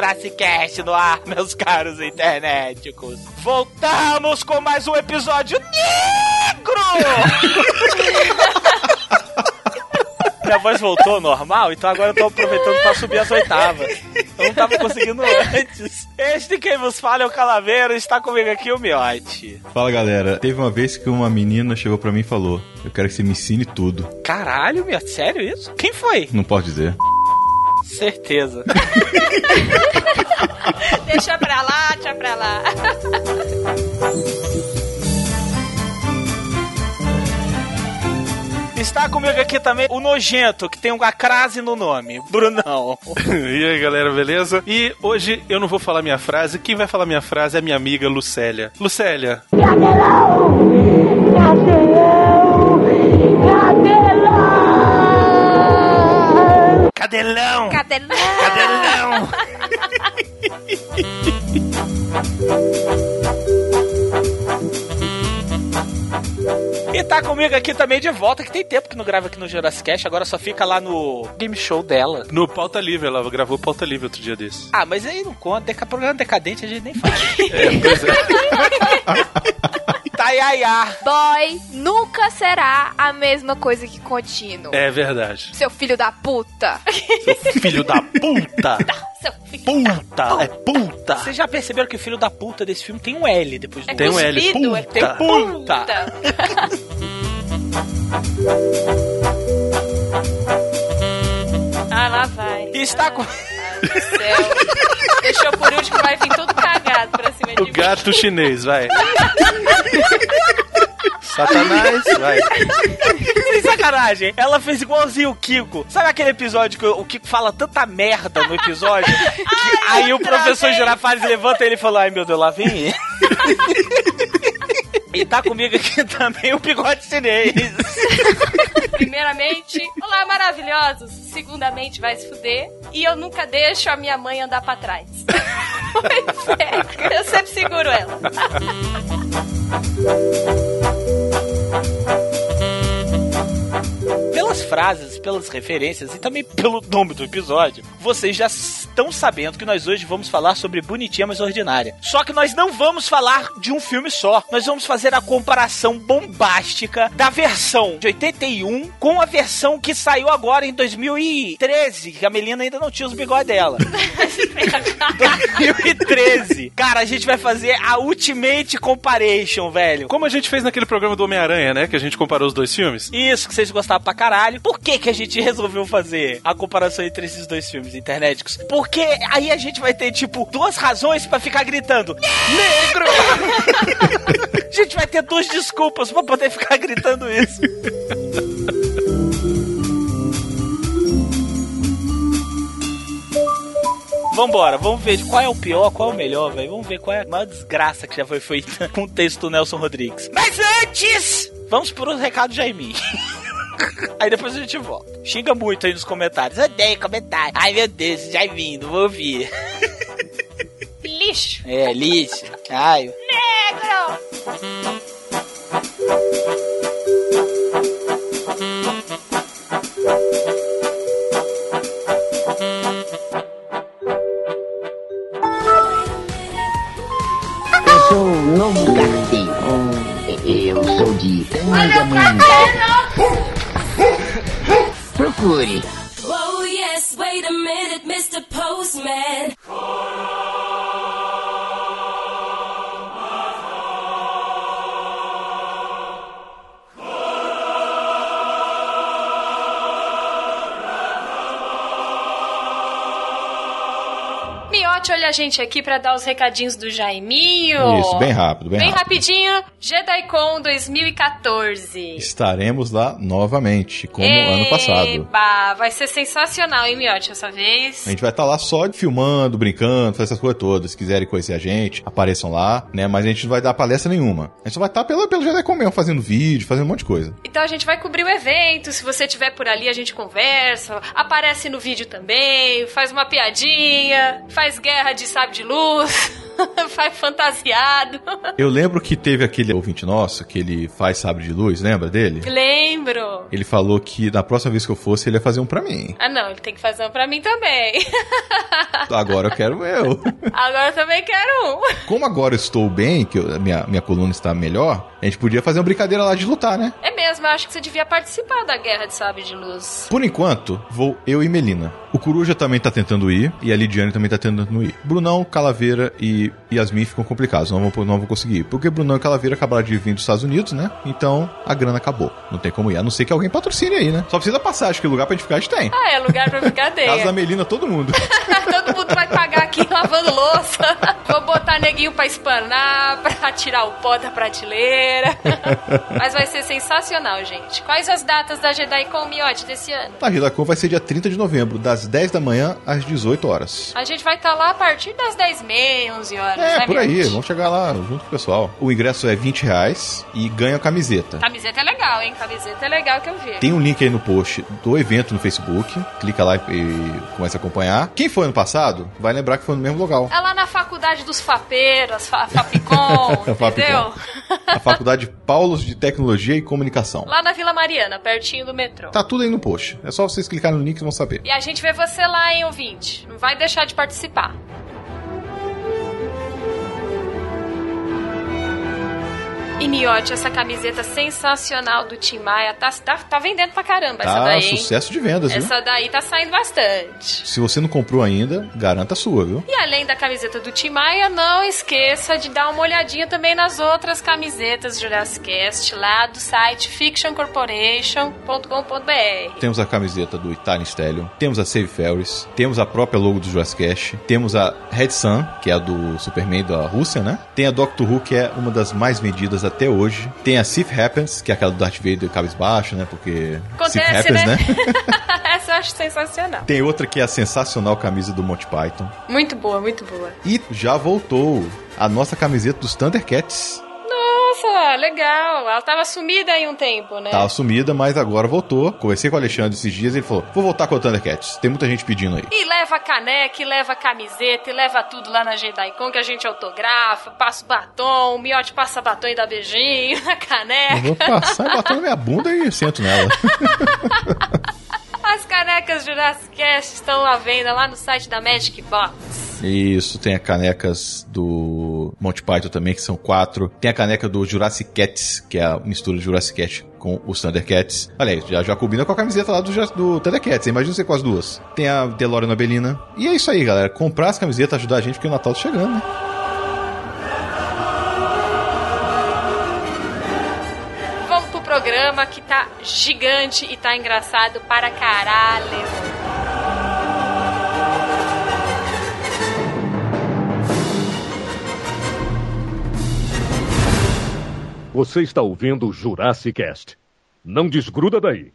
Jurassic Cast no ar, meus caros internéticos. Voltamos com mais um episódio negro! Minha voz voltou ao normal, então agora eu tô aproveitando pra subir as oitavas. Eu não tava conseguindo antes. Este quem vos fala é o Calaveiro, está comigo aqui o Miote. Fala galera, teve uma vez que uma menina chegou pra mim e falou: Eu quero que você me ensine tudo. Caralho, Miote, sério isso? Quem foi? Não pode dizer. Certeza. Deixa pra lá, deixa pra lá. Está comigo aqui também o Nojento, que tem uma crase no nome. Brunão. E aí, galera, beleza? E hoje eu não vou falar minha frase. Quem vai falar minha frase é a minha amiga Lucélia. Lucélia, Cadelão! Cadê? Cadelão! E tá comigo aqui também de volta, que tem tempo que não grava aqui no Jurassic Cast, agora só fica lá no game show dela. no Pauta Livre, ela gravou Pauta Livre outro dia desse. Ah, mas aí não conta, deca, programa decadente a gente nem fala. É, pois é. Taiaiá. Boy nunca será a mesma coisa que contínuo. É verdade. Seu filho da puta. Filho da puta! Seu filho da Puta! É puta! Vocês já perceberam que o filho da puta desse filme tem um L depois do É Tem um L. é Puta. Puta. Ah, lá vai. Está com... Ai, meu Deus do céu. Deixou por último, vai vir tudo O gato chinês, vai. Satanás, vai. Sem sacanagem, ela fez igualzinho o Kiko. Sabe aquele episódio que o Kiko fala tanta merda no episódio? que aí o professor. Girafales levanta e ele fala: Ai meu Deus, lá vem ele." E tá comigo aqui também o bigode chinês. Primeiramente, olá maravilhosos. Segundamente, vai se fuder. E eu nunca deixo a minha mãe andar pra trás. Pois é, eu sempre seguro ela. Pelas frases, pelas referências e também pelo nome do episódio, vocês já estão sabendo que nós hoje vamos falar sobre Bonitinha Mas Ordinária. Só que nós não vamos falar de um filme só. Nós vamos fazer a comparação bombástica da versão de 81 com a versão que saiu agora em 2013, que a Melina ainda não tinha os bigodes dela. 2013. Cara, a gente vai fazer a Ultimate Comparation, velho. Como a gente fez naquele programa do Homem-Aranha, né? Que a gente comparou os dois filmes. Isso, que vocês gostavam pra caralho. Por que que a gente resolveu fazer a comparação entre esses dois filmes internéticos? Porque aí a gente vai ter, tipo, duas razões pra ficar gritando Negro! a gente vai ter duas desculpas pra poder ficar gritando isso. Vambora, vamos ver qual é o pior, qual é o melhor, velho. Vamos ver qual é a maior desgraça que já foi feita com o texto do Nelson Rodrigues. Mas antes, vamos pro recado Jaime. Aí depois a gente volta. Xinga muito aí nos comentários. Odeio comentário. Ai meu Deus, já vindo, vou ouvir. Lixo. É, lixo. Caio. Negro. Eu sou o novo carteiro. Eu sou de Tangamanga. Procure. Oh yes, wait a minute, Mr. Postman. Olha a gente aqui pra dar os recadinhos do Jaiminho. Isso, bem rápido, bem, Bem rápido. rapidinho, JediCon 2014. Estaremos lá novamente, como ano passado. Eba, vai ser sensacional, hein, Miote, essa vez. A gente vai estar lá só filmando, brincando, fazendo essas coisas todas. Se quiserem conhecer a gente, apareçam lá, né? Mas a gente não vai dar palestra nenhuma. A gente só vai estar pelo, pelo GDCom mesmo, fazendo vídeo, fazendo um monte de coisa. Então a gente vai cobrir o evento. Se você estiver por ali, a gente conversa. Aparece no vídeo também. Faz uma piadinha. Faz guerra de sabre de luz. faz fantasiado. Eu lembro que teve aquele ouvinte nosso, que ele faz sabre de luz, lembra dele? Lembro. Ele falou que na próxima vez que eu fosse, ele ia fazer um pra mim. Ah, não, ele tem que fazer um pra mim também. Agora eu quero eu. Agora eu também quero um. Como agora eu estou bem, que eu- minha, minha coluna está melhor, a gente podia fazer uma brincadeira lá de lutar, né? É mesmo, eu acho que você devia participar da guerra de sabre de luz. Por enquanto, vou eu e Melina. O Coruja também tá tentando ir, e a Lidiane também tá tentando ir. Brunão, Calaveira e Yasmin ficam complicados, não vão, não vão conseguir ir. Porque Brunão e Calaveira acabaram de vir dos Estados Unidos, né? Então a grana acabou. Não tem como ir, a não ser que alguém patrocine aí, né? Só precisa passar, acho que lugar pra gente ficar a gente tem. Ah, é lugar pra Casa da. Melina, todo mundo. Todo mundo vai pagar aqui lavando louça. Vou botar neguinho pra espanar, pra tirar o pó da prateleira. Mas vai ser sensacional, gente. Quais as datas da JediCon Miote desse ano? A Ridacon vai ser dia 30 de novembro, das 10 da manhã às 18 horas. A gente vai estar lá a partir das 10h30, 11 horas. É, né, por aí, Miote? vamos chegar lá junto com o pessoal. O ingresso é 20 reais e ganha camiseta. Camiseta é legal, hein? Camiseta é legal que eu vi. Tem um link aí no post do evento no Facebook. Clica lá e, e começa a acompanhar. Quem foi ano passado, vai lembrar que foi no mesmo local. É lá na faculdade dos fapeiros, fa Fapicom, Fapicom. entendeu? A Faculdade Paulos de Tecnologia e Comunicação. Lá na Vila Mariana, pertinho do metrô. Tá tudo aí no post. É só vocês clicarem no link e vão saber. E a gente vê você lá, hein, ouvinte? Não vai deixar de participar. E Miote, essa camiseta sensacional do Tim Maia, tá, tá, tá vendendo pra caramba essa Tá daí, hein? sucesso de vendas, viu? Essa daí tá saindo bastante. Se você não comprou ainda, garanta a sua, viu? E além da camiseta do Tim Maia, não esqueça de dar uma olhadinha também nas outras camisetas Jurassic Cast lá do site fictioncorporation.com.br. Temos a camiseta do Italian Stallion, temos a Save Ferris, temos a própria logo do Jurassic Cash, temos a Red Sun, que é a do Superman da Rússia, né? Tem a Doctor Who, que é uma das mais vendidas até hoje. Tem a Sif Happens, que é aquela do Darth Vader cabisbaixo, né? Porque Sif Acontece, Happens, né? né? Essa eu acho sensacional. Tem outra que é a sensacional camisa do Monty Python. Muito boa, muito boa. E já voltou a nossa camiseta dos Thundercats. Nossa, legal. Ela tava sumida aí um tempo, né? Tava sumida, mas agora voltou. Conversei com o Alexandre esses dias e ele falou: vou voltar com a Thundercats. Tem muita gente pedindo aí. E leva caneca, e leva camiseta, e leva tudo lá na JediCon que a gente autografa, passa o batom, o Miote passa batom e dá beijinho na Eu caneca. vou passar botar na minha bunda e sento nela. As canecas Jurassic Cast estão à venda lá no site da Magic Box. Isso, tem a canecas do Monty Python também, que são quatro. Tem a caneca do Jurassic Cats, que é a mistura de Jurassic Cat com os Thundercats. Olha aí, já, já combina com a camiseta lá do, do Thundercats. Imagina você com as duas. Tem a DeLorean Abelina. E é isso aí, galera. Comprar as camisetas, ajudar a gente, porque o Natal tá chegando, né? Vamos pro programa que tá gigante e tá engraçado para caralho. Você está ouvindo o Jurassic Cast. Não desgruda daí.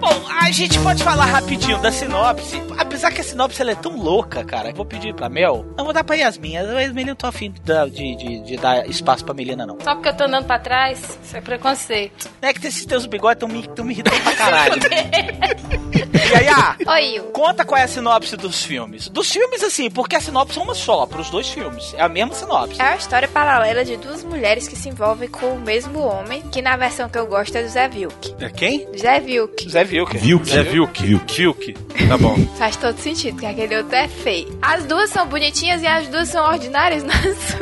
Bom, a gente pode falar rapidinho da sinopse. Apesar que a sinopse ela é tão louca, cara. Eu vou pedir pra Mel. Não vou dar pra Yasmin. A Yasmin não tô afim de, dar- de, de, de dar espaço pra Melina, não. Só porque eu tô andando pra trás, isso é preconceito. É que esses teus bigodes tão me, tão me irritando pra caralho. e aí, ah, Oi, conta qual é a sinopse dos filmes. Dos filmes, assim, porque a sinopse é uma só, pros dois filmes. É a mesma sinopse. É a história paralela de duas mulheres que se envolvem com o mesmo homem, que na versão que eu gosto é do Zé Vilk. É quem? Zé Vilk. Zé Vilker. Vilk. É Vilk. Vilk. Tá bom. Faz todo sentido, porque aquele outro é feio. As duas são bonitinhas e as duas são ordinárias nas-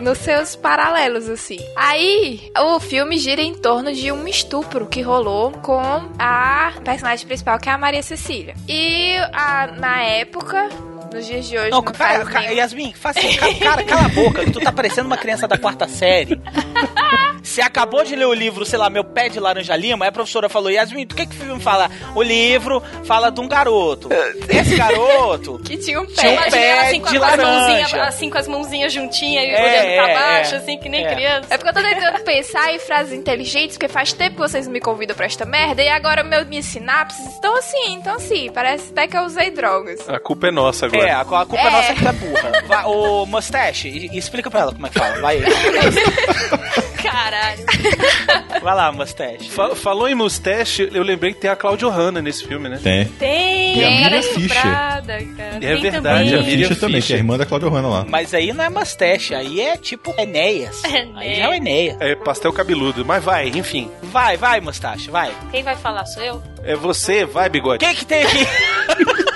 nos seus paralelos, assim. Aí, o filme gira em torno de um estupro que rolou com a personagem principal, que é a Maria Cecília. E a- na época, nos dias de hoje Não, não, cara, faz cara, Yasmin, faz assim, ca- cara, cala a boca, tu tá parecendo uma criança da quarta série. Você acabou de ler o livro, sei lá, Meu Pé de Laranja Lima, aí a professora falou, Yasmin, do que que o filme fala? O livro fala de um garoto. Esse garoto Que tinha um pé. Tinha um Imagina pé assim com, de laranja. assim com as mãozinhas juntinhas e É, olhando pra é, baixo, é. assim, que nem É. criança. É porque eu tô tentando pensar em frases inteligentes, porque faz tempo que vocês me convidam pra esta merda, e agora meu, minhas sinapses estão assim, então assim, parece até que eu usei drogas. A culpa é nossa agora. É, a, a culpa é, É. nossa que tu é burra. Vai, ô, Mustache, explica pra ela como é que fala. Vai, Caralho. vai lá, Mustache. Fa- falou em mustache, eu lembrei que tem a Claudio Hanna nesse filme, né? Tem. Tem, E a Miriam é cara. É Tem verdade, também. A Miriam Fischer também, que é a Fischer. irmã da Claudia Hanna lá. Mas aí não é Mustache, aí é tipo Enéas. Aí já é o Enéas. É pastel cabeludo, mas vai, enfim. Vai, vai, Mustache, vai. Quem vai falar sou eu? É você, vai, bigode. Quem que tem aqui?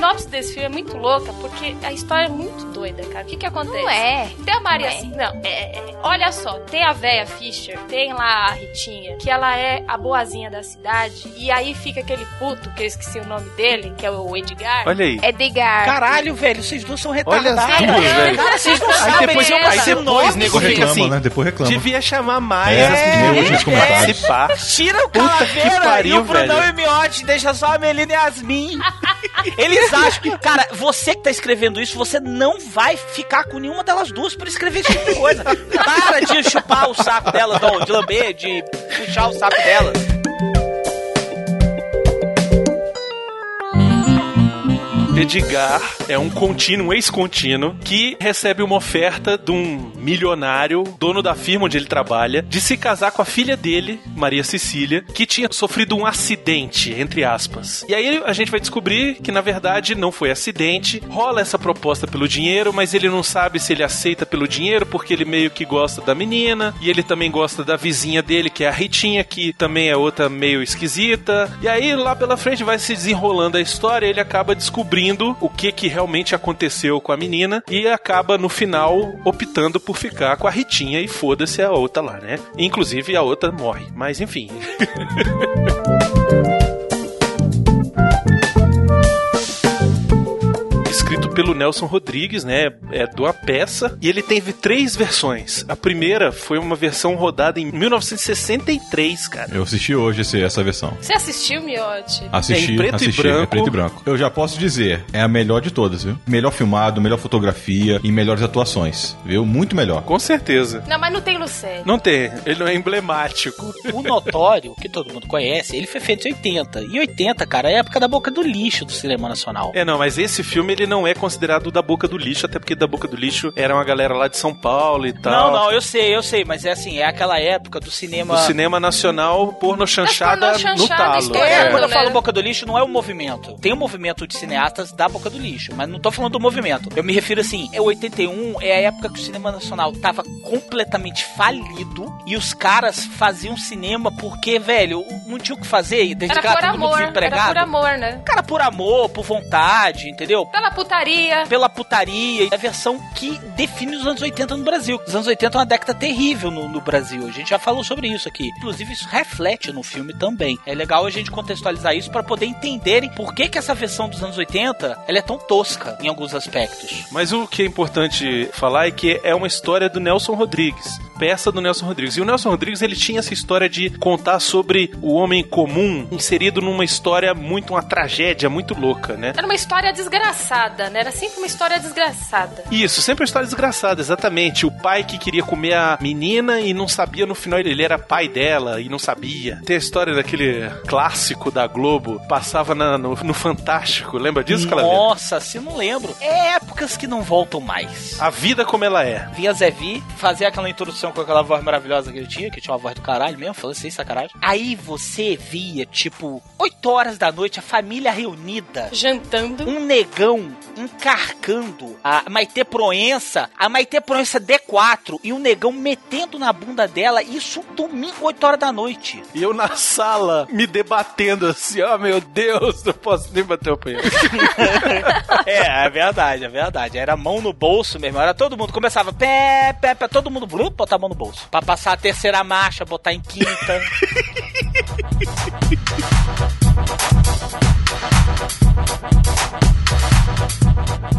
Sinopse desse filme é muito louca, porque a história é muito doida, cara. O que que acontece? Não é. Tem a Maria Não é. assim. Não, é, é- Olha só, tem a véia Fischer, tem lá a Ritinha, que ela é a boazinha da cidade, e aí fica aquele puto, que eu esqueci o nome dele, que é o Edgar. Olha aí. Edgar. Caralho, velho, vocês duas são Olha retardados. as duas, velho. Cara, vocês não Aí sabem aí depois nome, nego Depois gente. fica reclama, assim. né? Depois reclama. Devia chamar mais É, as nos pra comentários. participar. Tira o Puta que Calaveira pariu, e o Brunão e o Miotti, deixa só a Melina e a Yasmin. Eles acham que, cara, você que tá escrevendo isso, você não vai ficar com nenhuma delas duas por escrever esse tipo de coisa. Para de chupar o saco delas, não, de lamber, de puxar o saco delas. Edgar é um contínuo, um ex-contínuo, que recebe uma oferta de um milionário, dono da firma onde ele trabalha, de se casar com a filha dele, Maria Cecília, que tinha sofrido um acidente, entre aspas. E aí a gente vai descobrir que, na verdade, não foi acidente. Rola essa proposta pelo dinheiro, mas ele não sabe se ele aceita pelo dinheiro, porque ele meio que gosta da menina, e ele também gosta da vizinha dele, que é a Ritinha, que também é outra meio esquisita. E aí, lá pela frente, vai se desenrolando a história, ele acaba descobrindo o que que realmente aconteceu com a menina e acaba no final optando por ficar com a Ritinha e foda-se a outra lá, né? Inclusive a outra morre, mas enfim. pelo Nelson Rodrigues, né? É de uma peça. E ele teve três versões. A primeira foi uma versão rodada em 1963, cara. Eu assisti hoje esse- essa versão. Você assistiu, Miotti? Assisti, É em preto e assisti, branco. é preto e branco. Eu já posso dizer, é a melhor de todas, viu? Melhor filmado, melhor fotografia e melhores atuações, viu? Muito melhor. Com certeza. Não, mas não tem Lucélia. Não tem, ele não é emblemático. O notório, que todo mundo conhece, ele foi feito em 80. E 80, cara, é a época da boca do lixo do cinema nacional. É, não, mas esse filme ele não é considerado da boca do lixo, até porque da boca do lixo era uma galera lá de São Paulo e tal. Não, não, eu sei, eu sei, mas é assim, é aquela época do cinema. Do cinema nacional, porno chanchada porno chanchada no talo. É, É. quando eu né? falo boca do lixo, não é o movimento. Tem o movimento de cineastas da boca do lixo, mas não tô falando do movimento. Eu me refiro assim, é 81, é a época que o cinema nacional tava completamente falido e os caras faziam cinema porque, velho, não tinha o que fazer, desde Era cá por todo mundo amor, era desempregado. por amor, né? Cara, por amor, por vontade, entendeu? Pela putaria. Pela putaria. É a versão que define os anos 80 no Brasil. Os anos 80 é uma década terrível no, no Brasil. A gente já falou sobre isso aqui. Inclusive, isso reflete no filme também. É legal a gente contextualizar isso para poder entenderem por que, que essa versão dos anos 80 ela é tão tosca em alguns aspectos. Mas o que é importante falar é que é uma história do Nelson Rodrigues, peça do Nelson Rodrigues. E o Nelson Rodrigues ele tinha essa história de contar sobre o homem comum inserido numa história muito uma tragédia muito louca, né? Era uma história desgraçada, né? Era sempre uma história desgraçada. Isso, sempre uma história desgraçada, exatamente. O pai que queria comer a menina e não sabia no final, ele era pai dela e não sabia. Tem a história daquele clássico da Globo, passava na- no, no Fantástico, lembra disso, Calaveira? Nossa, se não lembro. É épocas que não voltam mais. A vida como ela é. Via Zé Vi fazer aquela introdução com aquela voz maravilhosa que ele tinha, que tinha uma voz do caralho mesmo, falando assim, sacanagem. Aí você via, tipo, 8 horas da noite, a família reunida. Jantando. Um negão encarcando a Maite Proença, a Maite Proença D4 e o negão metendo na bunda dela, isso domingo, 8 horas da noite. E eu na sala, me debatendo assim, ó meu Deus, não posso nem bater o pé. É, é verdade, é verdade. Era mão no bolso mesmo. Era todo mundo. Começava pé, pé, pé, todo mundo blup, botar a mão no bolso. Pra passar a terceira marcha, botar em quinta.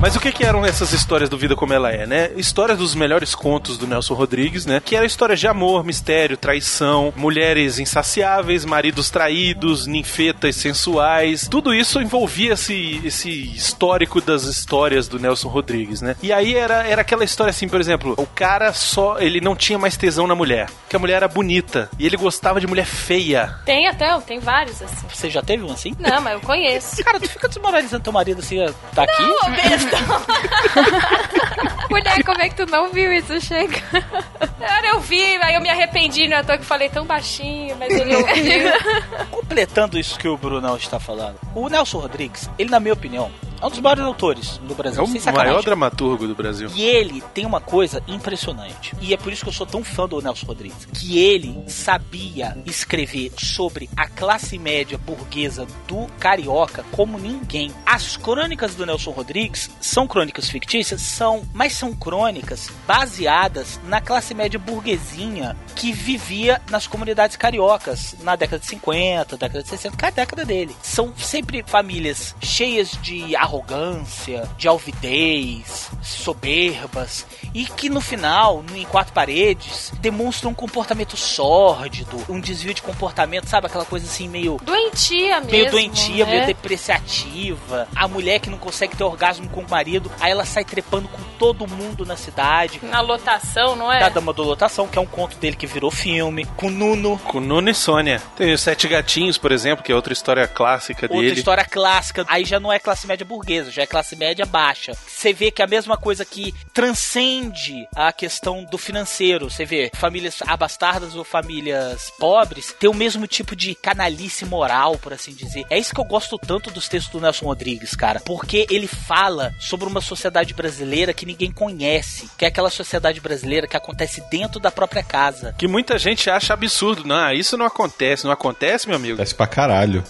Mas o que que eram essas histórias do Vida Como Ela É, né? Histórias dos melhores contos do Nelson Rodrigues, né? Que eram histórias de amor, mistério, traição, mulheres insaciáveis, maridos traídos, ninfetas sensuais. Tudo isso envolvia esse, esse histórico das histórias do Nelson Rodrigues, né? E aí era, era aquela história assim, por exemplo, o cara só, ele não tinha mais tesão na mulher, porque a mulher era bonita e ele gostava de mulher feia. Tem até, tem vários assim. Você já teve um assim? Não, mas eu conheço. Cara, tu fica desmoralizando teu marido assim, tá aqui? Ô, besta. Mulher, como é que tu não viu isso? Chega. Cara, eu vi, aí eu me arrependi, não é à toa que falei tão baixinho, mas ele ouviu. Completando isso que o Brunão está falando, o Nelson Rodrigues, ele, na minha opinião, é um dos maiores autores do Brasil. É o maior dramaturgo do Brasil. E ele tem uma coisa impressionante. E é por isso que eu sou tão fã do Nelson Rodrigues. Que ele sabia escrever sobre a classe média burguesa do carioca como ninguém. As crônicas do Nelson Rodrigues são crônicas fictícias? São. Mas são crônicas baseadas na classe média burguesinha que vivia nas comunidades cariocas na década de 50, década de 60, que é a década dele. São sempre famílias cheias de arrogância, de alvidez, soberbas, e que no final, no em quatro paredes, demonstram um comportamento sórdido, um desvio de comportamento, sabe? Aquela coisa assim meio. Doentia mesmo. Meio doentia, né? meio depreciativa. A mulher que não consegue ter orgasmo com o marido, aí ela sai trepando com todo mundo na cidade. Na lotação, não é? Da Dama da Lotação, que é um conto dele que virou filme. Com Nuno. Com Nuno e Sônia. Tem os Sete Gatinhos, por exemplo, que é outra história clássica Outra dele. história clássica. Aí já não é classe média burguesa, já é classe média baixa. Você vê que é a mesma coisa que transcende a questão do financeiro. Você vê famílias abastardas ou famílias pobres tem o mesmo tipo de canalice moral, por assim dizer. É isso que eu gosto tanto dos textos do Nelson Rodrigues, cara. Porque ele fala sobre uma sociedade brasileira que ninguém conhece. Que é aquela sociedade brasileira que acontece dentro da própria casa. Que muita gente acha absurdo. Não, isso não acontece. Não acontece, meu amigo. Acontece pra caralho.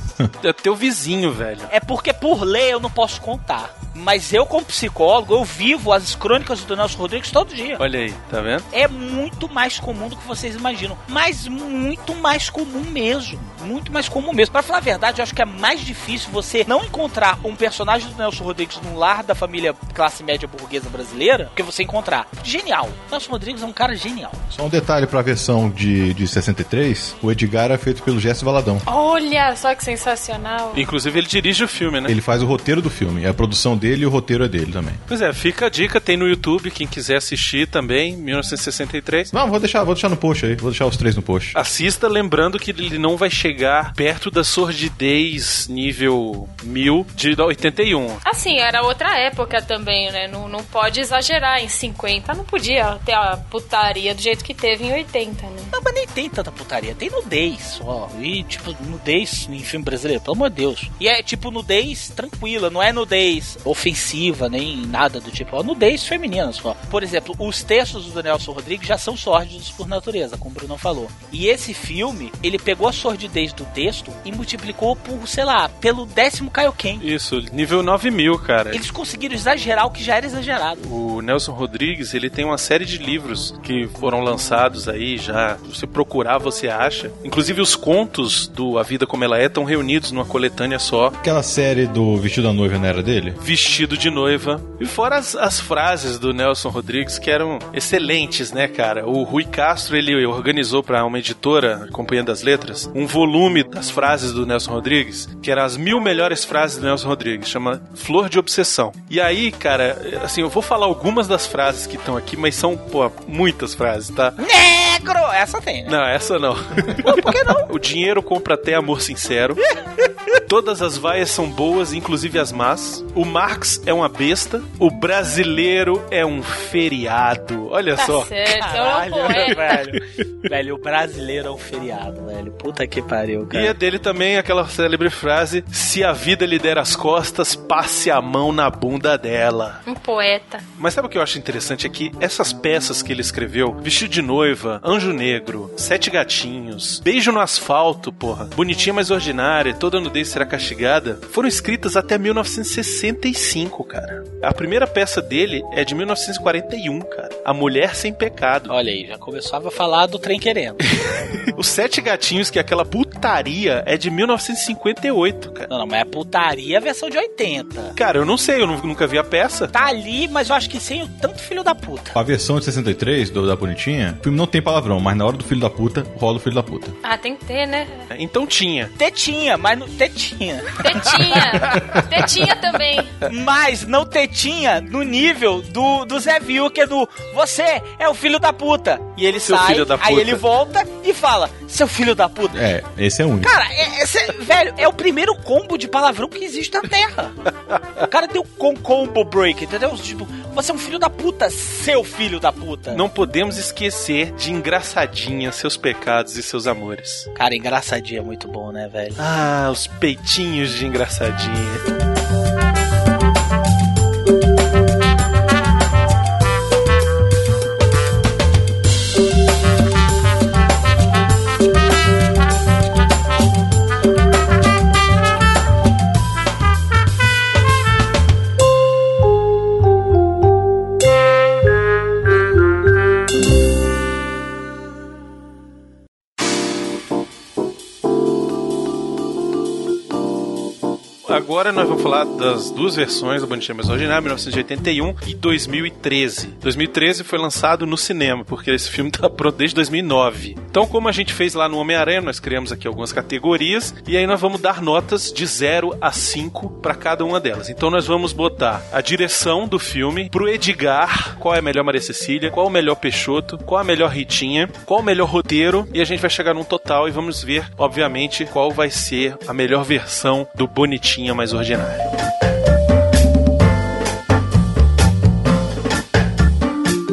É teu vizinho, velho. É porque por lei eu não posso contar. Mas eu, como psicólogo, eu vivo as crônicas do Nelson Rodrigues todo dia. Olha aí, tá vendo? É muito mais comum do que vocês imaginam. Mas muito mais comum mesmo. Muito mais comum mesmo. Pra falar a verdade, eu acho que é mais difícil você não encontrar um personagem do Nelson Rodrigues num lar da família classe média burguesa brasileira do que você encontrar. Genial. Nelson Rodrigues é um cara genial. Só um detalhe pra versão de, de 63, o Edgar é feito pelo Jesse Valadão. Olha só que sensacional. Inclusive, ele dirige o filme, né? Ele faz o roteiro do filme. A produção dele e o roteiro é dele também. Pois é, fica a dica, tem no YouTube, quem quiser assistir também, 1963. Não, vou deixar, vou deixar no post aí. Vou deixar os três no post. Assista lembrando que ele não vai chegar perto da sordidez nível 1000 de 81. Assim, era outra época também, né? Não, não pode exagerar. Em 50 não podia ter a putaria do jeito que teve em 80, né? Não, mas nem tem tanta putaria. Tem nudez só. E, tipo, nudez em filme brasileiro, pelo amor de Deus. E é, tipo, nudez tranquila. Não é nudez ofensiva, nem nada do tipo. É nudez feminina só. Por exemplo, os textos do Nelson Rodrigues já são sórdidos por natureza, como o Bruno falou. E esse filme, ele pegou a sordidez do texto e multiplicou por, sei lá, pelo décimo Kaioken. Isso, nível 9000, cara. Eles conseguiram exagerar o que já era exagerado. O Nelson Rodrigues, ele tem uma série de livros que foram lançados aí já. Se você procurar, você acha. Inclusive os contos do A Vida Como Ela É estão reunidos numa coletânea só. Aquela série do Vestido da Noiva não era dele? Vestido de noiva. E fora as, as frases do Nelson Rodrigues que eram excelentes, né, cara? O Rui Castro, ele organizou para uma editora, Companhia das Letras, um volume das frases do Nelson Rodrigues, que eram as mil melhores frases do Nelson Rodrigues, chama Flor de Obsessão. E aí, cara, assim, eu vou falar algumas das frases que estão aqui, mas são, pô, muitas frases, tá? Negro! Essa tem, né? Não, essa não. Por que não? O dinheiro compra até amor sincero. Todas as vaias são boas, inclusive as más. O Marx é uma besta. O brasileiro é um feriado. Olha Tá só. certo, Caralho, é um poeta. velho. velho, o brasileiro é um feriado, velho. Puta que pariu, E é cara. dele também aquela célebre frase: Se a vida lhe der as costas, passe a mão na bunda dela. Um poeta. Mas sabe o que eu acho interessante? É que essas peças que ele escreveu, Vestido de Noiva, Anjo Negro, Sete Gatinhos, Beijo no Asfalto, porra, Bonitinha Mas Ordinária, Toda Nudez Será Castigada foram escritas até 1965, cara. A primeira peça dele é de 1941, cara. A Mulher Sem Pecado. Olha aí, já começava a falar do trem querendo. Os Sete Gatinhos, que é aquela putaria, é de 1958, cara. Não, não, mas é putaria a versão de 80. Cara, eu não sei, eu nu- nunca vi a peça. Tá ali, mas eu acho que sem o tanto filho da puta. A versão de 63 do, da Bonitinha, o filme não tem palavrão, mas na hora do filho da puta, rola o filho da puta. Ah, tem que ter, né? Então tinha. Tetinha, mas não tetinha. Tetinha. Tetinha também. Mas não tetinha no nível do, do Zé Vilker do Você é o filho da puta. E ele Seu sai, filho da aí ele volta e fala: Seu filho da puta. É, esse é único. Cara, é, esse é- velho, é o primeiro combo de palavrão que existe na Terra. O cara tem o com combo break, entendeu? Tipo, você é um filho da puta, seu filho da puta. Não podemos esquecer de Engraçadinha, seus pecados e seus amores. Cara, engraçadinho é muito bom, né, velho? Ah, os peitinhos de Engraçadinha. Falar das duas versões do Bonitinha Mais Ordinário, 1981 e 2013. 2013 foi lançado no cinema, porque esse filme tá pronto desde 2009. Então, como a gente fez lá no Homem-Aranha, nós criamos aqui algumas categorias e aí nós vamos dar notas de 0 a 5 para cada uma delas. Então, nós vamos botar a direção do filme pro Edgar, qual é a melhor Maria Cecília, qual o melhor Peixoto, qual a melhor Ritinha, qual o melhor roteiro e a gente vai chegar num total e vamos ver, obviamente, qual vai ser a melhor versão do Bonitinha Mais Ordinário.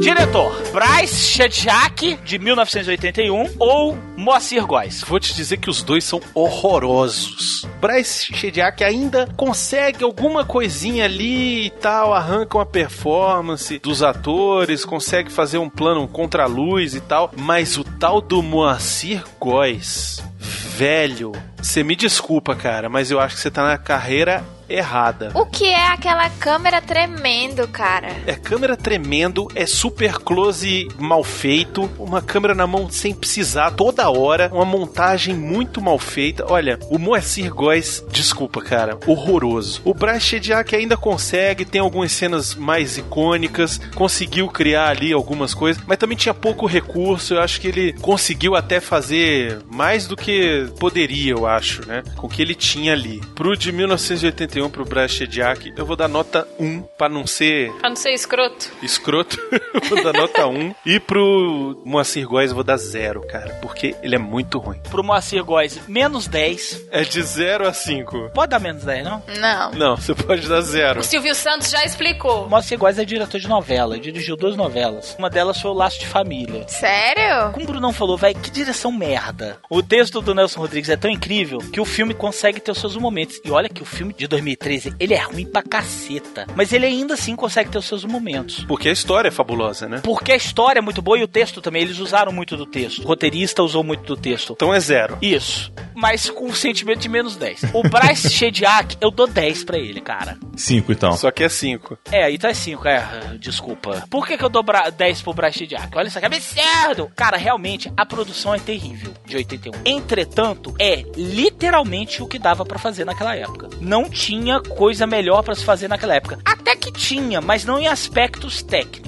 Diretor: Bryce Shedjak, de 1981, ou Moacir Góes? Vou te dizer que os dois são horrorosos. Bryce Shediak ainda consegue alguma coisinha ali e tal, arranca uma performance dos atores, consegue fazer um plano contra a luz e tal, mas o tal do Moacir Góes, velho, você me desculpa, cara, mas eu acho que você tá na carreira errada. O que é aquela câmera tremendo, cara? É câmera tremendo, é super close mal feito, uma câmera na mão sem precisar toda hora, uma montagem muito mal feita. Olha, o Moacir Góes, desculpa, cara, horroroso. O Bryce Shediak ainda consegue, tem algumas cenas mais icônicas, conseguiu criar ali algumas coisas, mas também tinha pouco recurso. Eu acho que ele conseguiu até fazer mais do que poderia, eu acho, né? Com o que ele tinha ali. Pro de 1981 pro Bryce Shediak, eu vou dar nota 1 pra não ser Pra não ser escroto. escroto, vou dar nota 1. E pro Moacir Góes eu vou dar 0, cara, porque ele é muito ruim. Pro Moacir Góes, menos 10. É de 0 a 5. Pode dar menos 10, não? Não. Não, você pode dar 0. O Silvio Santos já explicou. O Moacir Góes é diretor de novela, ele dirigiu duas novelas. Uma delas foi o Laço de Família. Sério? Como o Brunão falou, vai, que direção merda. O texto do Nelson Rodrigues é tão incrível que o filme consegue ter os seus momentos. E olha que o filme de 2013, ele é ruim pra caceta. Mas ele ainda assim consegue ter os seus momentos. Porque a história é fabulosa, né? Porque a história é muito boa e o texto também. Eles usaram muito do texto. O roteirista usou muito do texto. Então é 0. Isso. Mas com o sentimento de menos 10. O Bryce Shediak, eu dou 10 pra ele, cara. 5 então. Só que é 5. É, aí tá 5, é, desculpa. Por que, que eu dou bra- 10 pro Bryce Shediak? Olha isso aqui, é absurdo! Cara, realmente, a produção é terrível, de 81. Entretanto, é literalmente o que dava pra fazer naquela época. Não tinha coisa melhor pra se fazer naquela época. Até que tinha, mas não em aspectos técnicos.